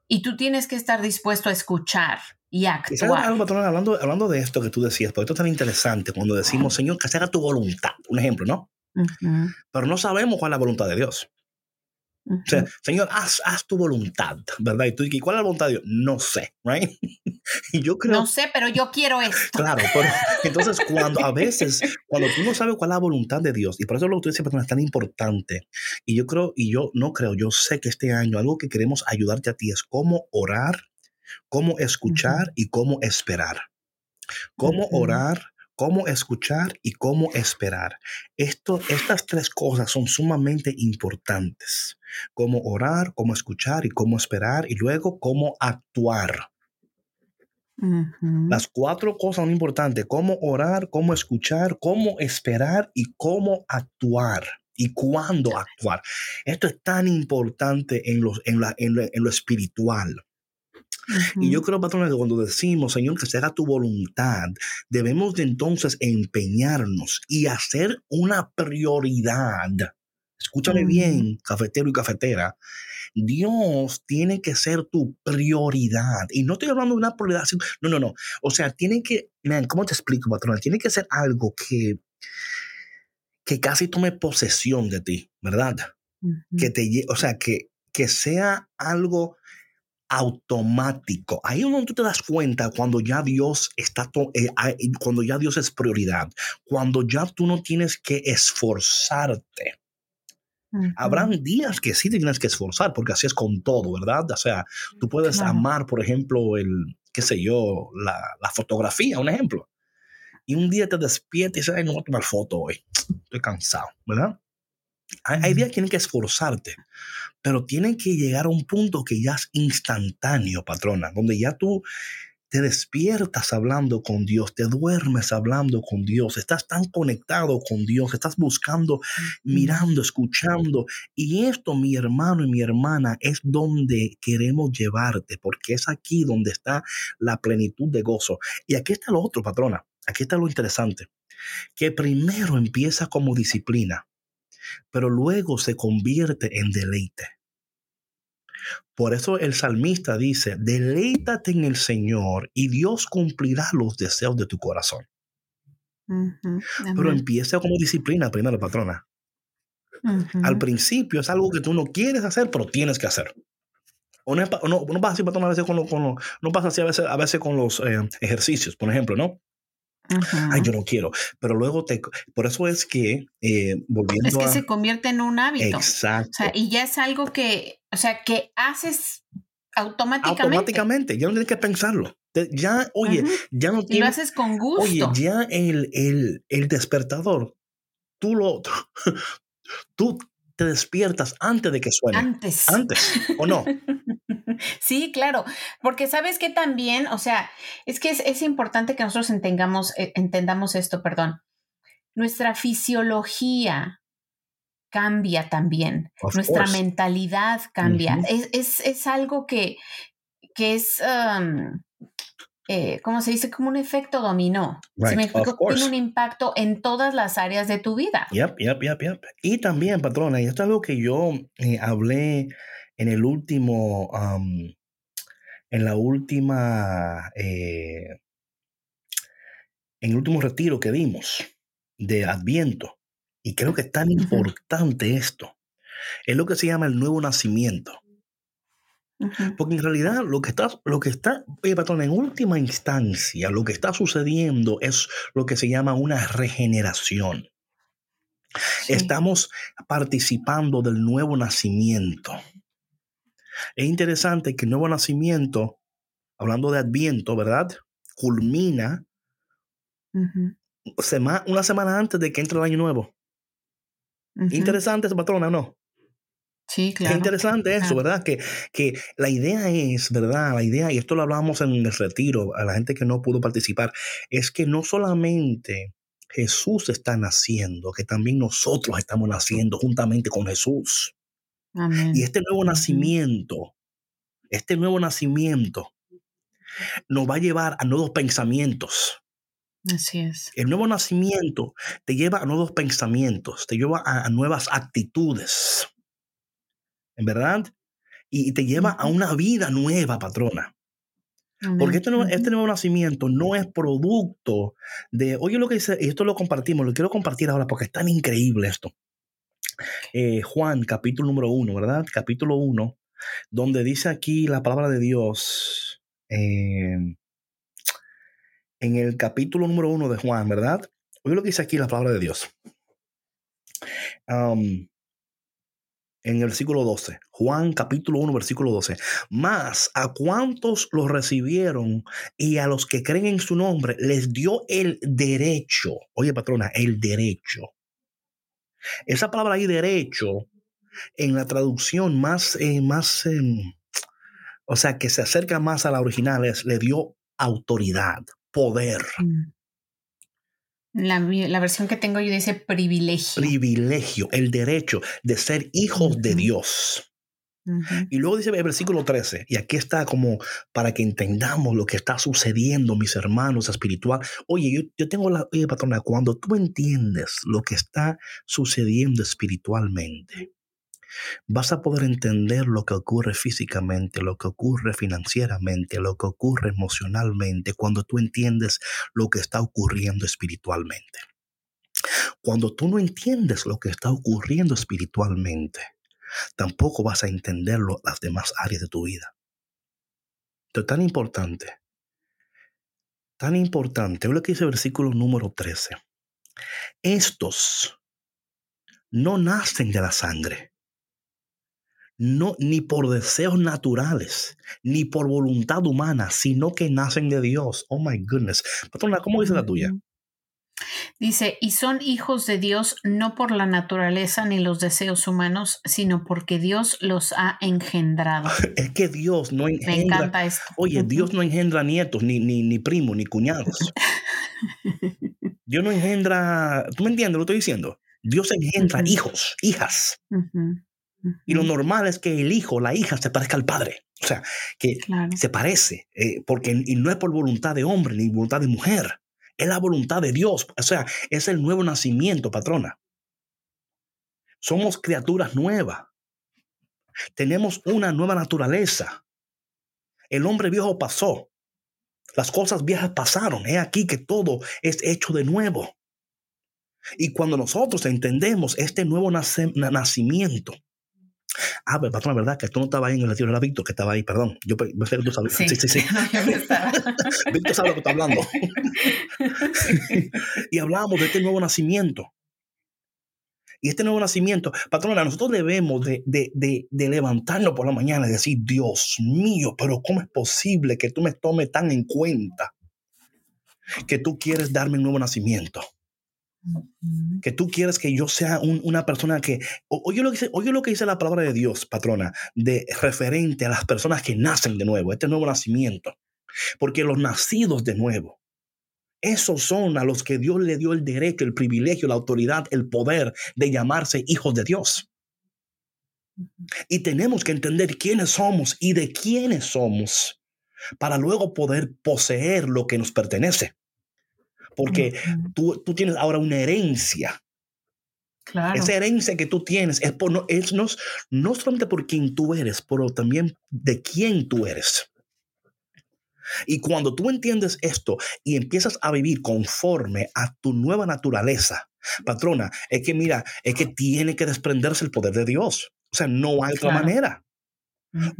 Y tú tienes que estar dispuesto a escuchar y sabes actuar. algo, patrón, hablando, hablando de esto que tú decías, porque esto es tan interesante cuando decimos, Señor, que se haga tu voluntad. Un ejemplo, ¿no? Ujú, Pero no sabemos cuál es la voluntad de Dios. O sea, Señor, haz, haz tu voluntad, ¿verdad? Y tú, ¿y cuál es la voluntad de Dios? No sé, ¿right? [laughs] y yo creo no sé, pero yo quiero esto. Claro, pero [laughs] entonces cuando a veces, cuando tú no sabes cuál es la voluntad de Dios, y por eso lo que tú dices, es tan importante, y yo creo, y yo no creo, yo sé que este año algo que queremos ayudarte a ti es cómo orar, cómo escuchar y cómo esperar. Cómo Ujú. orar, cómo escuchar y cómo esperar. Esto, estas tres cosas son sumamente importantes. Cómo orar, cómo escuchar y cómo esperar, y luego cómo actuar. Las cuatro cosas son importantes. Cómo orar, cómo escuchar, cómo esperar y cómo actuar. Y cuándo actuar. Esto es tan importante en, los, en, la- en lo- en lo espiritual. Y yo creo, patrona, que cuando decimos, Señor, que se haga tu voluntad, debemos de entonces empeñarnos y hacer una prioridad. Escúchame bien, cafetero y cafetera. Dios tiene que ser tu prioridad. Y no estoy hablando de una prioridad. No, no, no. O sea, tiene que, man, ¿cómo te explico, patrona? Tiene que ser algo que, que casi tome posesión de ti, ¿verdad? Que te o sea, que, que sea algo automático. Ahí es donde tú te das cuenta cuando ya Dios está, eh, cuando ya Dios es prioridad, cuando ya tú no tienes que esforzarte. Ujú. Habrán días que sí te tienes que esforzar, porque así es con todo, ¿verdad? O sea, tú puedes Claro. amar, por ejemplo, el, qué sé yo, la, la fotografía, un ejemplo. Y un día te despiertas y dices, ay, no voy a tomar foto hoy, estoy cansado, ¿verdad? Hay, hay días que tienes que esforzarte, pero tiene que llegar a un punto que ya es instantáneo, patrona, donde ya tú te despiertas hablando con Dios, te duermes hablando con Dios, estás tan conectado con Dios, estás buscando, mirando, escuchando. Y esto, mi hermano y mi hermana, es donde queremos llevarte, porque es aquí donde está la plenitud de gozo. Y aquí está lo otro, patrona, aquí está lo interesante, que primero empieza como disciplina, pero luego se convierte en deleite. Por eso el salmista dice, deleítate en el Señor y Dios cumplirá los deseos de tu corazón. Pero empieza como disciplina primero, patrona. Al principio es algo que tú no quieres hacer, pero tienes que hacer. O no, pasa así, patrona, a veces con, lo- con lo- no pasa así a veces, a veces con los eh, ejercicios, por ejemplo, ¿no? Ay, yo no quiero. Pero luego te... Por eso es que, eh, volviendo Es que a... se convierte en un hábito. Exacto. O sea, y ya es algo que, o sea, que haces automáticamente. automáticamente, ya no tienes que pensarlo. Ya, oye, ya no Y lo tienes... haces con gusto. Oye, ya el, el, el despertador, tú lo... [laughs] Tú te despiertas antes de que suene. Antes. Antes, ¿o no? [laughs] Sí, claro, porque sabes que también, o sea, es que es, es importante que nosotros entendamos, eh, entendamos esto, perdón. Nuestra fisiología cambia también, Of nuestra course. mentalidad cambia. Es, es, es algo que, que es, um, eh, ¿cómo se dice? Como un efecto dominó. ¿Sí Right, me of explico? Tiene un impacto en todas las áreas de tu vida. Yep, yep, yep, yep. Y también, patrona, y esto es algo que yo eh, hablé en el último, um, en la última, eh, en el último retiro que dimos de Adviento. Y creo que es tan importante esto. Es lo que se llama el nuevo nacimiento. Porque en realidad lo que está, lo que está, oye, patrón, en última instancia, lo que está sucediendo es lo que se llama una regeneración. Sí. Estamos participando del nuevo nacimiento. Es interesante que el nuevo nacimiento, hablando de Adviento, ¿verdad? Culmina sema- una semana antes de que entre el año nuevo. Interesante esa patrona, ¿no? Sí, claro. Es interesante eso, claro. ¿verdad? Que, que la idea es, ¿verdad? La idea, y esto lo hablamos en el retiro, a la gente que no pudo participar, es que no solamente Jesús está naciendo, que también nosotros estamos naciendo juntamente con Jesús. Amén. Y este nuevo nacimiento este nuevo nacimiento nos va a llevar a nuevos pensamientos. Así es. El nuevo nacimiento te lleva a nuevos pensamientos, te lleva a, nuevas actitudes. ¿En verdad? Y te lleva a una vida nueva, patrona. Porque este nuevo, este nuevo, nacimiento no es producto de, oye lo que dice, y esto lo compartimos, lo quiero compartir ahora porque es tan increíble esto. Eh, Juan, capítulo número uno, ¿verdad? Capítulo uno, donde dice aquí la palabra de Dios, eh, en el capítulo número uno de Juan, ¿verdad? Oye lo que dice aquí la palabra de Dios. En el versículo 12, Juan capítulo 1, versículo 12. Más a cuantos los recibieron y a los que creen en su nombre les dio el derecho. Oye, patrona, el derecho. Esa palabra ahí, derecho, en la traducción más, eh, más em, o sea, que se acerca más a la original, es le dio autoridad, poder. Mm. La, la, versión que tengo yo dice privilegio. Privilegio, el derecho de ser hijos de Dios. Y luego dice el versículo 13, y aquí está como para que entendamos lo que está sucediendo, mis hermanos espiritual. Oye, yo, yo tengo la, oye, patrona, cuando tú entiendes lo que está sucediendo espiritualmente, vas a poder entender lo que ocurre físicamente, lo que ocurre financieramente, lo que ocurre emocionalmente, cuando tú entiendes lo que está ocurriendo espiritualmente. Cuando tú no entiendes lo que está ocurriendo espiritualmente, tampoco vas a entenderlo las demás áreas de tu vida. Esto es tan importante, tan importante. Lo que dice el versículo número 13. Estos no nacen de la sangre, no ni por deseos naturales, ni por voluntad humana, sino que nacen de Dios. Oh my goodness. Patrona, ¿cómo dice la tuya? Dice, y son hijos de Dios no por la naturaleza ni los deseos humanos, sino porque Dios los ha engendrado. Es que Dios no engendra. Me encanta esto. Oye, Dios [laughs] no engendra nietos, ni, ni, ni primos, ni cuñados. Dios no engendra. ¿Tú me entiendes lo que estoy diciendo? Dios engendra hijos, hijas. Y lo normal es que el hijo, la hija, se parezca al padre. O sea, que se parece, eh, porque y no es por voluntad de hombre ni voluntad de mujer. Es la voluntad de Dios. O sea, es el nuevo nacimiento, patrona. Somos criaturas nuevas. Tenemos una nueva naturaleza. El hombre viejo pasó. Las cosas viejas pasaron. Es aquí que todo es hecho de nuevo. Y cuando nosotros entendemos este nuevo nacimiento, Ah, pero patrón, ¿verdad? Que tú no estabas ahí en el retiro, era Víctor que estaba ahí, perdón. Yo pensé que tú sabes. Sí, sí, sí. [laughs] [laughs] Víctor sabe lo que está hablando. [laughs] y hablábamos de este nuevo nacimiento. Y este nuevo nacimiento, patrona, nosotros debemos de, de, de, de, levantarnos por la mañana y decir, Dios mío, pero ¿cómo es posible que tú me tomes tan en cuenta que tú quieres darme un nuevo nacimiento? Que tú quieres que yo sea una persona que... Oye lo que, dice, oye lo que dice la palabra de Dios, patrona, de referente a las personas que nacen de nuevo, este nuevo nacimiento. Porque los nacidos de nuevo, esos son a los que Dios le dio el derecho, el privilegio, la autoridad, el poder de llamarse hijos de Dios. Y tenemos que entender quiénes somos y de quiénes somos para luego poder poseer lo que nos pertenece porque tú, tienes ahora una herencia. Claro. Esa herencia que tú tienes es, por, no, es no, no solamente por quien tú eres, pero también de quién tú eres. Y cuando tú entiendes esto y empiezas a vivir conforme a tu nueva naturaleza, patrona, es que mira, es que tiene que desprenderse el poder de Dios. O sea, no hay otra manera.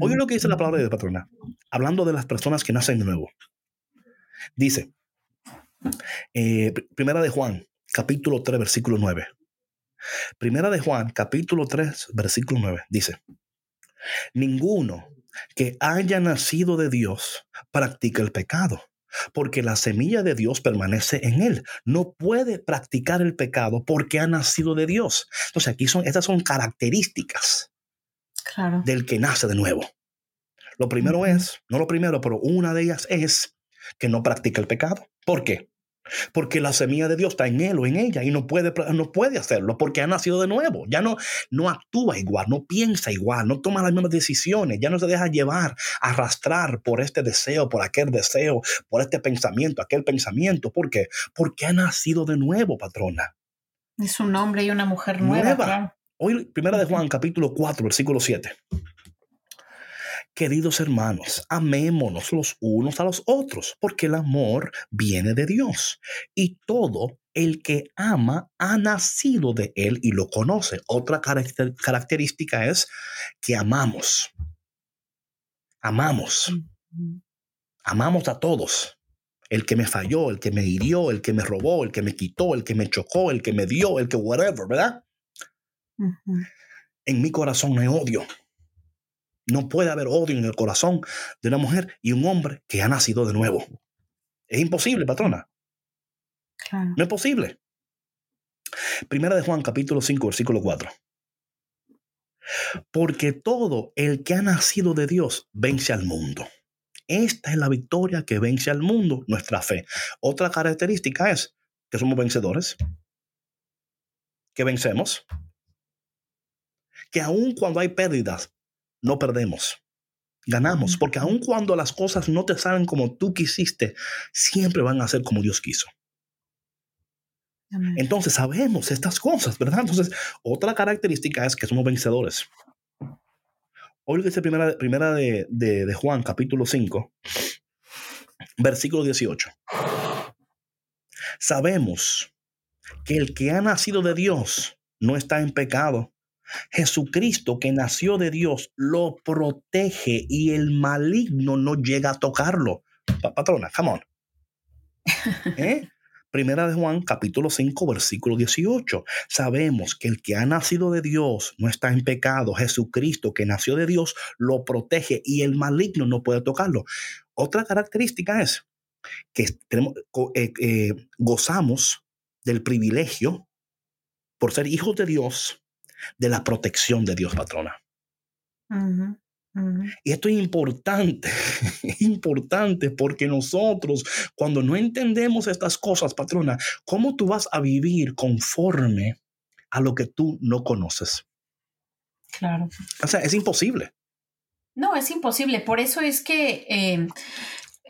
Oye lo que dice la palabra de patrona, hablando de las personas que nacen de nuevo. Dice, eh, primera de Juan, capítulo 3, versículo 9. Primera de Juan, capítulo 3, versículo 9. Dice, ninguno que haya nacido de Dios practica el pecado, porque la semilla de Dios permanece en él. No puede practicar el pecado porque ha nacido de Dios. Entonces aquí son, estas son características del que nace de nuevo. Lo primero es, no lo primero, pero una de ellas es que no practica el pecado. ¿Por qué? Porque la semilla de Dios está en él o en ella y no puede, no puede hacerlo porque ha nacido de nuevo. Ya no, no actúa igual, no piensa igual, no toma las mismas decisiones, ya no se deja llevar, arrastrar por este deseo, por aquel deseo, por este pensamiento, aquel pensamiento. ¿Por qué? Porque ha nacido de nuevo, patrona. Es un hombre y una mujer nueva. Hoy, primera de Juan, capítulo 4, versículo 7. Queridos hermanos, amémonos los unos a los otros, porque el amor viene de Dios. Y todo el que ama ha nacido de Él y lo conoce. Otra característica es que amamos. Amamos. Amamos a todos. El que me falló, el que me hirió, el que me robó, el que me quitó, el que me chocó, el que me dio, el que whatever, ¿verdad? En mi corazón no hay odio. No puede haber odio en el corazón de una mujer y un hombre que ha nacido de nuevo. Es imposible, patrona. No es posible. Primera de Juan, capítulo 5, versículo 4. Porque todo el que ha nacido de Dios vence al mundo. Esta es la victoria que vence al mundo, nuestra fe. Otra característica es que somos vencedores, que vencemos, que aun cuando hay pérdidas, no perdemos. Ganamos, porque aun cuando las cosas no te salen como tú quisiste, siempre van a ser como Dios quiso. Entonces sabemos estas cosas, ¿verdad? Entonces, otra característica es que somos vencedores. Hoy lo dice primera, primera de, de Juan, capítulo 5, versículo 18. Sabemos que el que ha nacido de Dios no está en pecado. Jesucristo que nació de Dios lo protege y el maligno no llega a tocarlo. patrona, come on. [laughs] ¿Eh? Primera de Juan, capítulo 5, versículo 18. Sabemos que el que ha nacido de Dios no está en pecado. Jesucristo, que nació de Dios, lo protege y el maligno no puede tocarlo. Otra característica es que tenemos, eh, eh, gozamos del privilegio por ser hijos de Dios de la protección de Dios, patrona. Y esto es importante, [laughs] importante porque nosotros, cuando no entendemos estas cosas, patrona, ¿cómo tú vas a vivir conforme a lo que tú no conoces? Claro. O sea, es imposible. No, es imposible. Por eso es que em,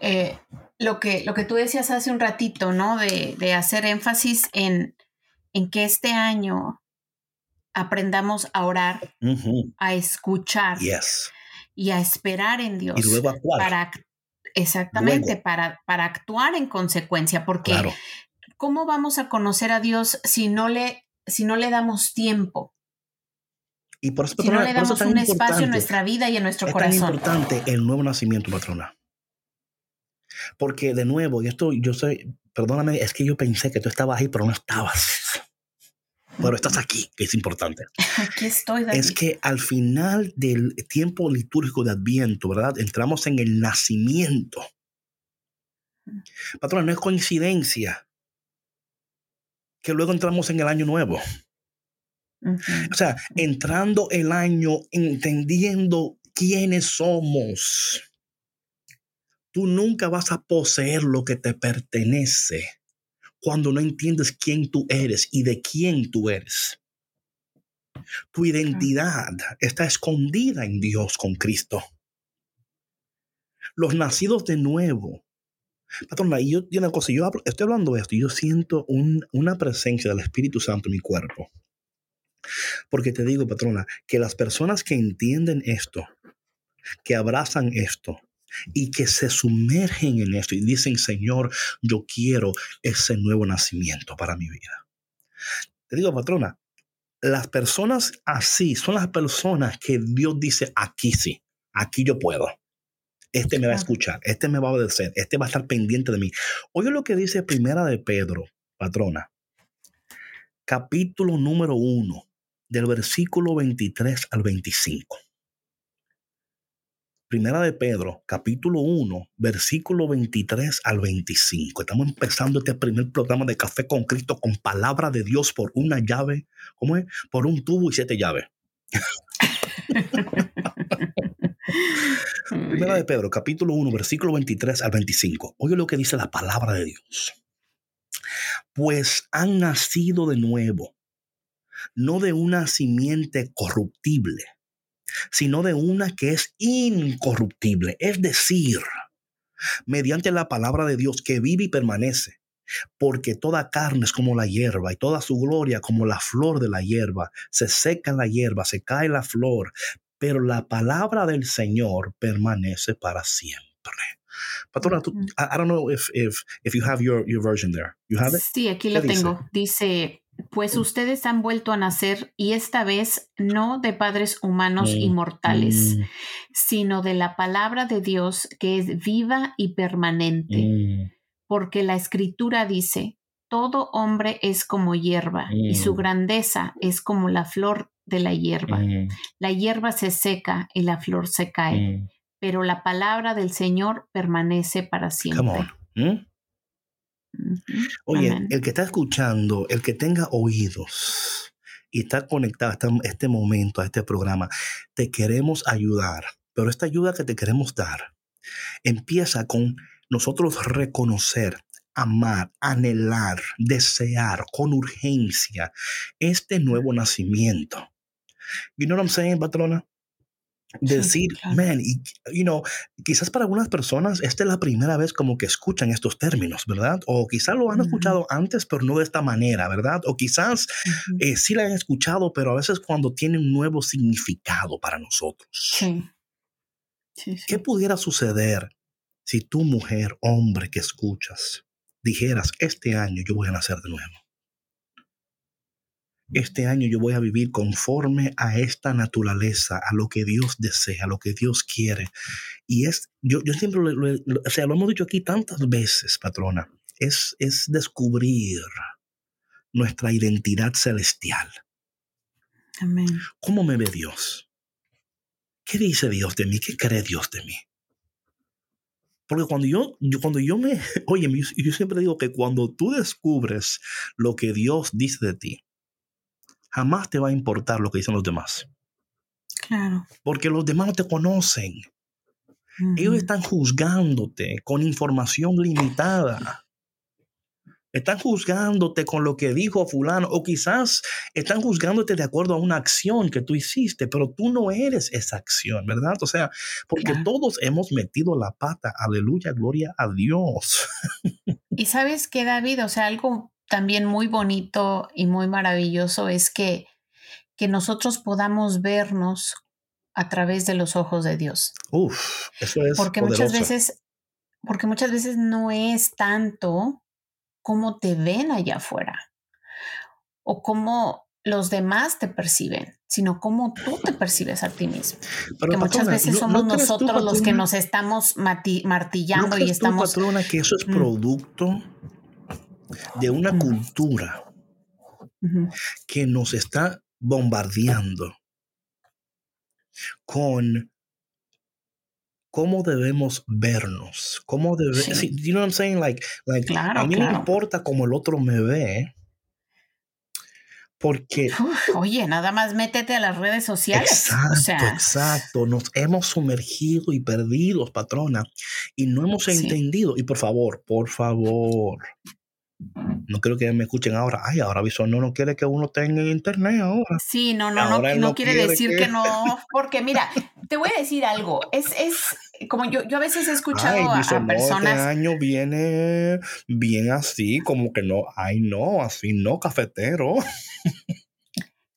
eh, lo, que lo que tú decías hace un ratito, ¿no? De, de hacer énfasis en, en que este año aprendamos a orar, a escuchar y a esperar en Dios. Y luego actuar. Para, exactamente, para, para actuar en consecuencia, porque ¿cómo vamos a conocer a Dios si no le, si no le damos tiempo? Y por eso, si no le damos un espacio en nuestra vida y en nuestro es corazón. Es importante el nuevo nacimiento, patrona. Porque de nuevo, y esto yo sé, perdóname, es que yo pensé que tú estabas ahí, pero no estabas pero estás aquí, que es importante. Aquí estoy, David. Es que al final del tiempo litúrgico de Adviento, ¿verdad? Entramos en el nacimiento. Patrón, no es coincidencia que luego entramos en el año nuevo. O sea, entrando el año, entendiendo quiénes somos. Tú nunca vas a poseer lo que te pertenece cuando no entiendes quién tú eres y de quién tú eres. Tu identidad está escondida en Dios con Cristo. Los nacidos de nuevo. Patrona, y yo, una cosa, yo estoy hablando de esto y yo siento una presencia del Espíritu Santo en mi cuerpo. Porque te digo, patrona, que las personas que entienden esto, que abrazan esto, y que se sumergen en esto y dicen, Señor, yo quiero ese nuevo nacimiento para mi vida. Te digo, patrona, las personas así son las personas que Dios dice, aquí sí, aquí yo puedo. Este me va a escuchar, este me va a obedecer, este va a estar pendiente de mí. Oye lo que dice Primera de Pedro, patrona, capítulo número 1, del versículo 23 al 25. Primera de Pedro, capítulo 1, versículo 23 al 25. Estamos empezando este primer programa de Café con Cristo con palabra de Dios por una llave, ¿cómo es? Por un tubo y siete llaves. [laughs] Primera de Pedro, capítulo 1, versículo 23 al 25. Oye lo que dice la palabra de Dios. pues han nacido de nuevo, no de una simiente corruptible, sino de una que es incorruptible, es decir, mediante la palabra de Dios que vive y permanece. Porque toda carne es como la hierba y toda su gloria como la flor de la hierba. Se seca la hierba, se cae la flor, pero la palabra del Señor permanece para siempre. Patrona, tú, I, don't know if, if, if you have your, your version there. You have it? Sí, aquí lo tengo. Dice, pues ustedes han vuelto a nacer y esta vez no de padres humanos y mortales, mm. sino de la palabra de Dios que es viva y permanente. Mm. Porque la escritura dice, todo hombre es como hierba y su mm. grandeza es como la flor de la hierba. La hierba se seca y la flor se cae, pero la palabra del Señor permanece para siempre. Oye, el que está escuchando, el que tenga oídos y está conectado hasta este momento, a este programa, te queremos ayudar. Pero esta ayuda que te queremos dar empieza con nosotros reconocer, amar, anhelar, desear con urgencia este nuevo nacimiento. You know what I'm saying, patrona? Decir, man, y, you know, quizás para algunas personas esta es la primera vez como que escuchan estos términos, ¿verdad? O quizás lo han escuchado antes, pero no de esta manera, ¿verdad? O quizás eh, sí la han escuchado, pero a veces cuando tiene un nuevo significado para nosotros. Sí. sí, sí. ¿Qué pudiera suceder si tu mujer, hombre que escuchas, dijeras, este año yo voy a nacer de nuevo? Este año yo voy a vivir conforme a esta naturaleza, a lo que Dios desea, a lo que Dios quiere. Y es, yo, yo siempre, lo, o sea, lo hemos dicho aquí tantas veces, patrona, es, es descubrir nuestra identidad celestial. Amén. ¿Cómo me ve Dios? ¿Qué dice Dios de mí? ¿Qué cree Dios de mí? Porque cuando yo, yo, cuando yo me, [laughs] oye, yo siempre digo que cuando tú descubres lo que Dios dice de ti, jamás te va a importar lo que dicen los demás. Claro. Porque los demás no te conocen. Ellos están juzgándote con información limitada. Están juzgándote con lo que dijo fulano o quizás están juzgándote de acuerdo a una acción que tú hiciste, pero tú no eres esa acción, ¿verdad? O sea, porque todos hemos metido la pata. Aleluya, gloria a Dios. Y sabes que David, o sea, algo también muy bonito y muy maravilloso es que, que nosotros podamos vernos a través de los ojos de Dios. Uf, eso es. Porque muchas veces, porque muchas veces no es tanto cómo te ven allá afuera o cómo los demás te perciben, sino cómo tú te percibes a ti mismo. Porque muchas veces somos nosotros los que nos estamos martillando y estamos. patrona, que eso es mm. producto de una cultura que nos está bombardeando con cómo debemos vernos, cómo debemos, you know what I'm saying? Like, like a mí no importa cómo el otro me ve, porque... oye, nada más métete a las redes sociales. Exacto, exacto. Nos hemos sumergido y perdido, patrona, y no hemos entendido. Y por favor, por favor, no quiero que me escuchen ahora. Ay, ahora no no quiere que uno tenga internet ahora. Sí, no, no, no, no, quiere, decir que... [laughs] no. Porque mira, te voy a decir algo. Es, es como yo, yo a veces he escuchado a, este personas. Este año viene bien así, como que no, ay, no, así no, cafetero. [laughs]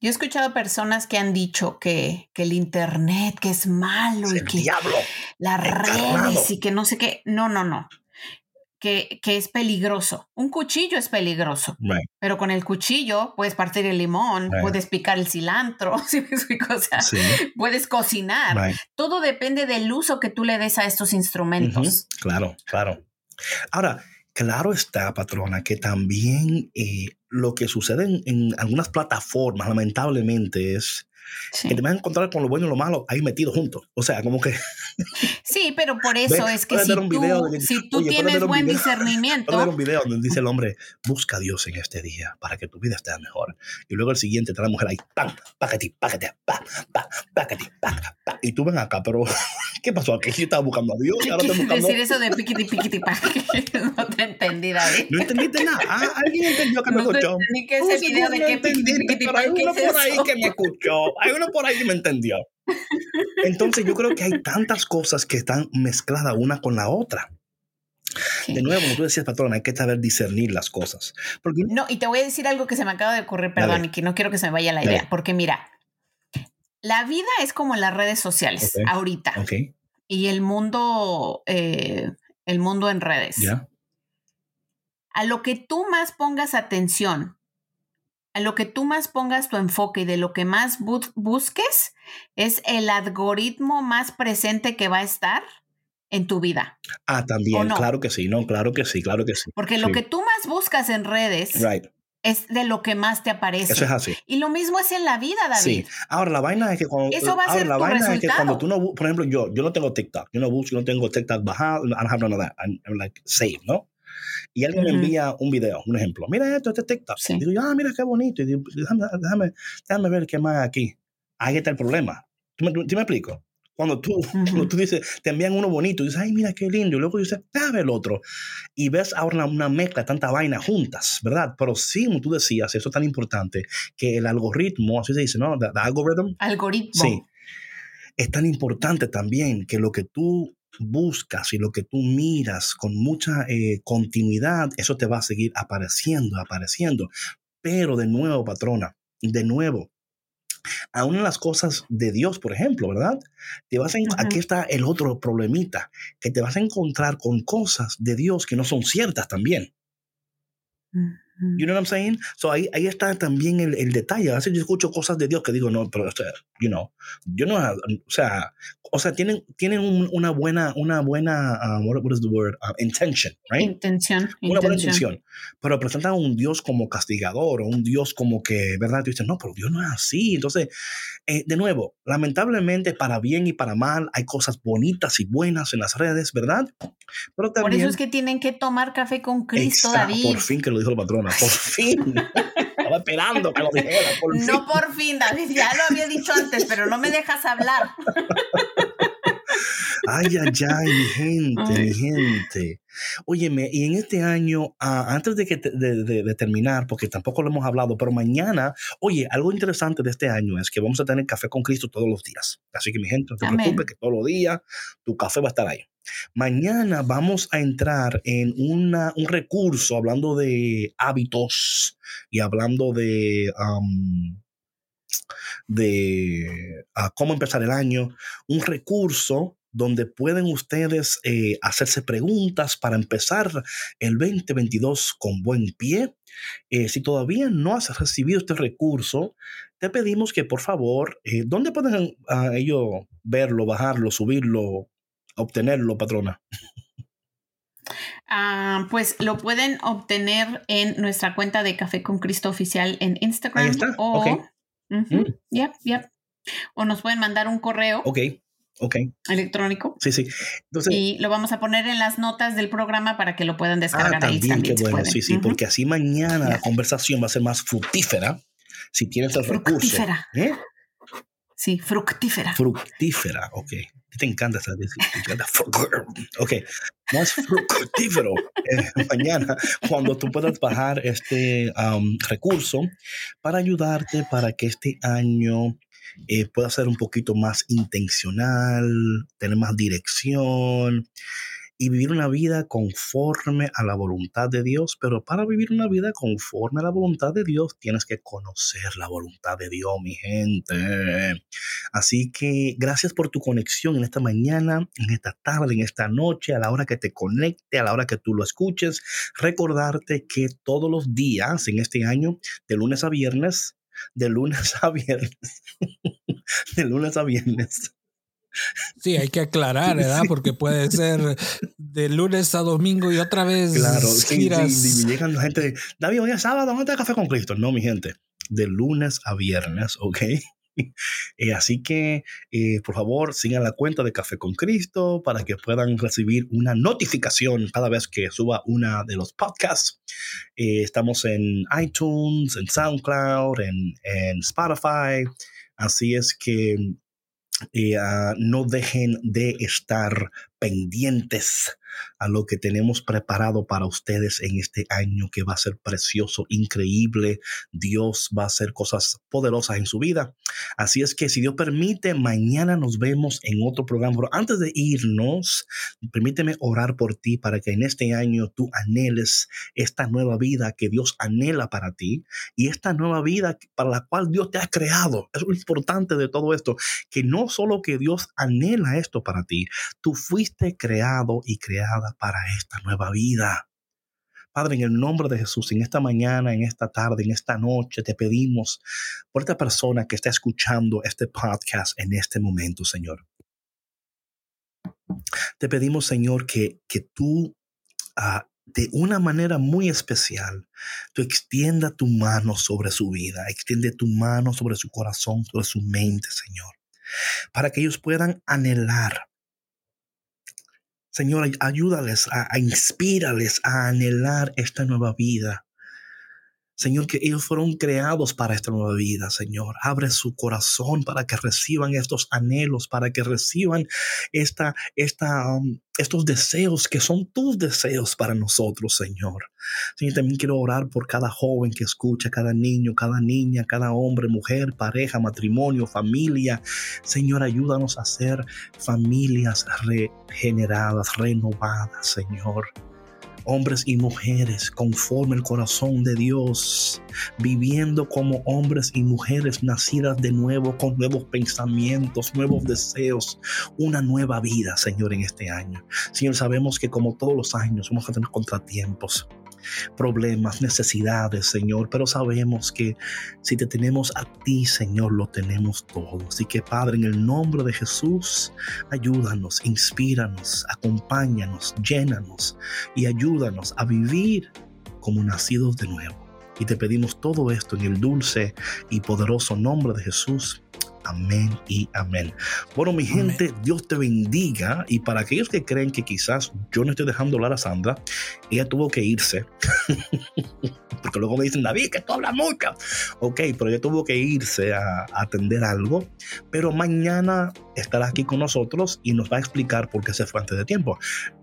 Yo he escuchado personas que han dicho que, que el internet, que es malo y que diablo, las redes y que no sé qué. No, no, no que, es peligroso. Un cuchillo es peligroso, pero con el cuchillo puedes partir el limón, puedes picar el cilantro, [laughs] puedes cocinar. Todo depende del uso que tú le des a estos instrumentos. Claro, claro. Ahora, claro está, patrona, que también eh, lo que sucede en, algunas plataformas, lamentablemente, es que te vas a encontrar con lo bueno y lo malo ahí metido juntos. O sea, como que... [laughs] Sí, pero por eso es que si tú, si tú tienes buen [laughs] discernimiento... ver un video donde dice el hombre, busca a Dios en este día para que tu vida esté mejor. Y luego el siguiente trae la mujer ahí, pam, pácate, pácate, pa, pa, pácate, pa, pa. Y tú ven acá, pero [laughs] ¿Qué pasó aquí? Yo estaba buscando a Dios. ¿Qué ahora buscando... decir eso de piquiti piquiti pa? no te entendí, David. No entendiste nada. Ah, alguien entendió que me No escuchó. entendí que ese video de piquiti piquiti pero pa, hay ¿qué uno es por ahí que me escuchó. Hay uno por ahí que me entendió. Entonces yo creo que hay tantas cosas que están mezcladas una con la otra. De nuevo, como tú decías, patrón, hay que saber discernir las cosas. Porque No, y te voy a decir algo que se me acaba de ocurrir, perdón, Dale. y que no quiero que se me vaya la Dale. idea, porque mira, la vida es como las redes sociales Ok. ahorita Ok, y el mundo, eh, el mundo en redes. ya. A lo que tú más pongas atención, a lo que tú más pongas tu enfoque y de lo que más bu- busques, es el algoritmo más presente que va a estar en tu vida. Ah, también, claro que sí, no, claro que sí, claro que sí. Porque lo Sí. que tú más buscas en redes Right, es de lo que más te aparece. eso es así. Y lo mismo es en la vida, David. Sí. Ahora la vaina es que cuando Eso va a ahora, ser la tu vaina es que resultado. cuando tú no, por ejemplo, yo, yo no tengo TikTok, yo no busco, yo no tengo TikTok bajado, I don't have none of that. I'm, I'm like save, ¿no? Y alguien me envía un video, un ejemplo. Mira esto, este es TikTok. Sí. Y digo, ah, mira qué bonito. Y digo, déjame, déjame, déjame ver qué más aquí. Ahí está el problema. ¿Tú me, tú me explico? Cuando tú, [laughs] cuando tú dices, te envían uno bonito, y dices, ay, mira qué lindo. Y luego dices, déjame el otro. Y ves ahora una, una mezcla de tanta vaina juntas, ¿verdad? Pero sí, como tú decías, eso es tan importante, que el algoritmo, así se dice, ¿no? The, the algorithm, Algoritmo. Sí. Es tan importante también que lo que tú buscas y lo que tú miras con mucha eh, continuidad, eso te va a seguir apareciendo, apareciendo. Pero de nuevo, patrona, de nuevo, aún en las cosas de Dios, por ejemplo, ¿verdad? Te vas a. Aquí está el otro problemita, que te vas a encontrar con cosas de Dios que no son ciertas también. Ujú. You know what I'm saying? So ahí, ahí está también el, el detalle. A veces yo escucho cosas de Dios que digo, no, pero, o sea, you know, yo no, o sea, o sea, tienen, tienen un- una buena, una buena, uh, what, what is the word? Uh, intention, right? Intención. una buena intención. pero presentan a un Dios como castigador o un Dios como que, ¿verdad? Tú dices, no, pero Dios no es así. Entonces, eh, de nuevo, lamentablemente, para bien y para mal, hay cosas bonitas y buenas en las redes, ¿verdad? Pero Por también... eso es que tienen que tomar café con Cristo, Exacto, David. Por fin que lo dijo la patrona, por [laughs] fin. Estaba esperando que lo dijera, por fin. No por fin, David, ya lo había dicho antes, pero no me dejas hablar. Ay, ay, ay, mi gente, Ay. mi gente. Óyeme, y en este año, ah, antes de, que te- de, de- de terminar, porque tampoco lo hemos hablado, pero mañana, oye, algo interesante de este año es que vamos a tener café con Cristo todos los días. Así que mi gente, no te Amén. preocupes que todos los días tu café va a estar ahí. Mañana vamos a entrar en una, un recurso hablando de hábitos y hablando de... de ah, cómo empezar el año, un recurso donde pueden ustedes eh, hacerse preguntas para empezar el 2022 con buen pie. Eh, si todavía no has recibido este recurso, te pedimos que por favor, eh, ¿dónde pueden ah, ellos verlo, bajarlo, subirlo, obtenerlo, patrona? Ah, pues lo pueden obtener en nuestra cuenta de Café con Cristo oficial en Instagram. Ahí está, O, Mm. yep, yep. o nos pueden mandar un correo Ok, ok, electrónico sí, sí. Entonces, y lo vamos a poner en las notas del programa para que lo puedan ah, descargar ahí también, qué bueno, pueden. sí, sí, porque así mañana la conversación va a ser más fructífera si tienes el recurso. Fructífera. ¿Eh? Sí, fructífera. Fructífera, ok. Te encanta esa te encanta Ok, más fructífero [laughs] eh, mañana cuando tú puedas bajar este recurso para ayudarte para que este año eh, pueda ser un poquito más intencional, tener más dirección y vivir una vida conforme a la voluntad de Dios. Pero para vivir una vida conforme a la voluntad de Dios, tienes que conocer la voluntad de Dios, mi gente. Así que gracias por tu conexión en esta mañana, en esta tarde, en esta noche, a la hora que te conecte, a la hora que tú lo escuches. Recordarte que todos los días en este año, de lunes a viernes, de lunes a viernes, [laughs] de lunes a viernes, Sí, hay que aclarar, ¿verdad? Porque puede ser de lunes a domingo y otra vez Claro, giras. sí, sí, llegan la gente, David, hoy es sábado, ¿dónde está Café con Cristo? No, mi gente, de lunes a viernes, ¿ok? [laughs] Eh, así que, eh, por favor, sigan la cuenta de Café con Cristo para que puedan recibir una notificación cada vez que suba una de los podcasts. Eh, estamos en iTunes, en SoundCloud, en, en Spotify. Así es que y ah, no dejen de estar pendientes a lo que tenemos preparado para ustedes en este año que va a ser precioso, increíble. Dios va a hacer cosas poderosas en su vida. Así es que si Dios permite, mañana nos vemos en otro programa. Pero antes de irnos, permíteme orar por ti para que en este año tú anheles esta nueva vida que Dios anhela para ti y esta nueva vida para la cual Dios te ha creado. Es lo importante de todo esto, que no solo que Dios anhela esto para ti, tú fuiste creado y creado para esta nueva vida. Padre, en el nombre de Jesús, en esta mañana, en esta tarde, en esta noche, te pedimos por esta persona que está escuchando este podcast en este momento, Señor. Te pedimos, Señor, que, que tú ah, de una manera muy especial, tú extienda tu mano sobre su vida, extiende tu mano sobre su corazón, sobre su mente, Señor, para que ellos puedan anhelar Señor, ayúdales, a, a a anhelar esta nueva vida. Señor, que ellos fueron creados para esta nueva vida, Señor. Abre su corazón para que reciban estos anhelos, para que reciban esta, esta, um, estos deseos que son tus deseos para nosotros, Señor. Señor, también quiero orar por cada joven que escucha, cada niño, cada niña, cada hombre, mujer, pareja, matrimonio, familia. Señor, ayúdanos a ser familias regeneradas, renovadas, Señor hombres y mujeres conforme el corazón de Dios, viviendo como hombres y mujeres nacidas de nuevo con nuevos pensamientos, nuevos deseos, una nueva vida, Señor, en este año. Señor, sabemos que como todos los años vamos a tener contratiempos, problemas, necesidades, Señor, pero sabemos que si te tenemos a ti, Señor, lo tenemos todo. Así que, Padre, en el nombre de Jesús, ayúdanos, inspíranos, acompáñanos, llénanos y ayúdanos a vivir como nacidos de nuevo. Y te pedimos todo esto en el dulce y poderoso nombre de Jesús. Amén y amén. Bueno, mi gente, Dios te bendiga. Y para aquellos que creen que quizás yo no estoy dejando hablar a Sandra, ella tuvo que irse. [laughs] Porque luego me dicen, David, que tú hablas mucho. Ok, pero ella tuvo que irse a, atender algo. Pero mañana estará aquí con nosotros y nos va a explicar por qué se fue antes de tiempo.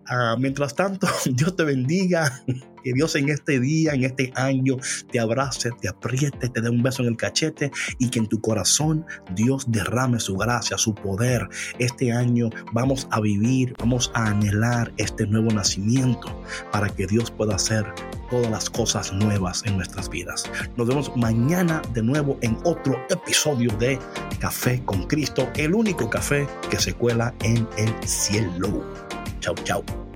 Ah, mientras tanto, [laughs] Dios te bendiga. Que Dios en este día, en este año, te abrace, te apriete, te dé un beso en el cachete y que en tu corazón Dios derrame su gracia, su poder. Este año vamos a vivir, vamos a anhelar este nuevo nacimiento para que Dios pueda hacer todas las cosas nuevas en nuestras vidas. Nos vemos mañana de nuevo en otro episodio de Café con Cristo, el único café que se cuela en el cielo. Chau, chau.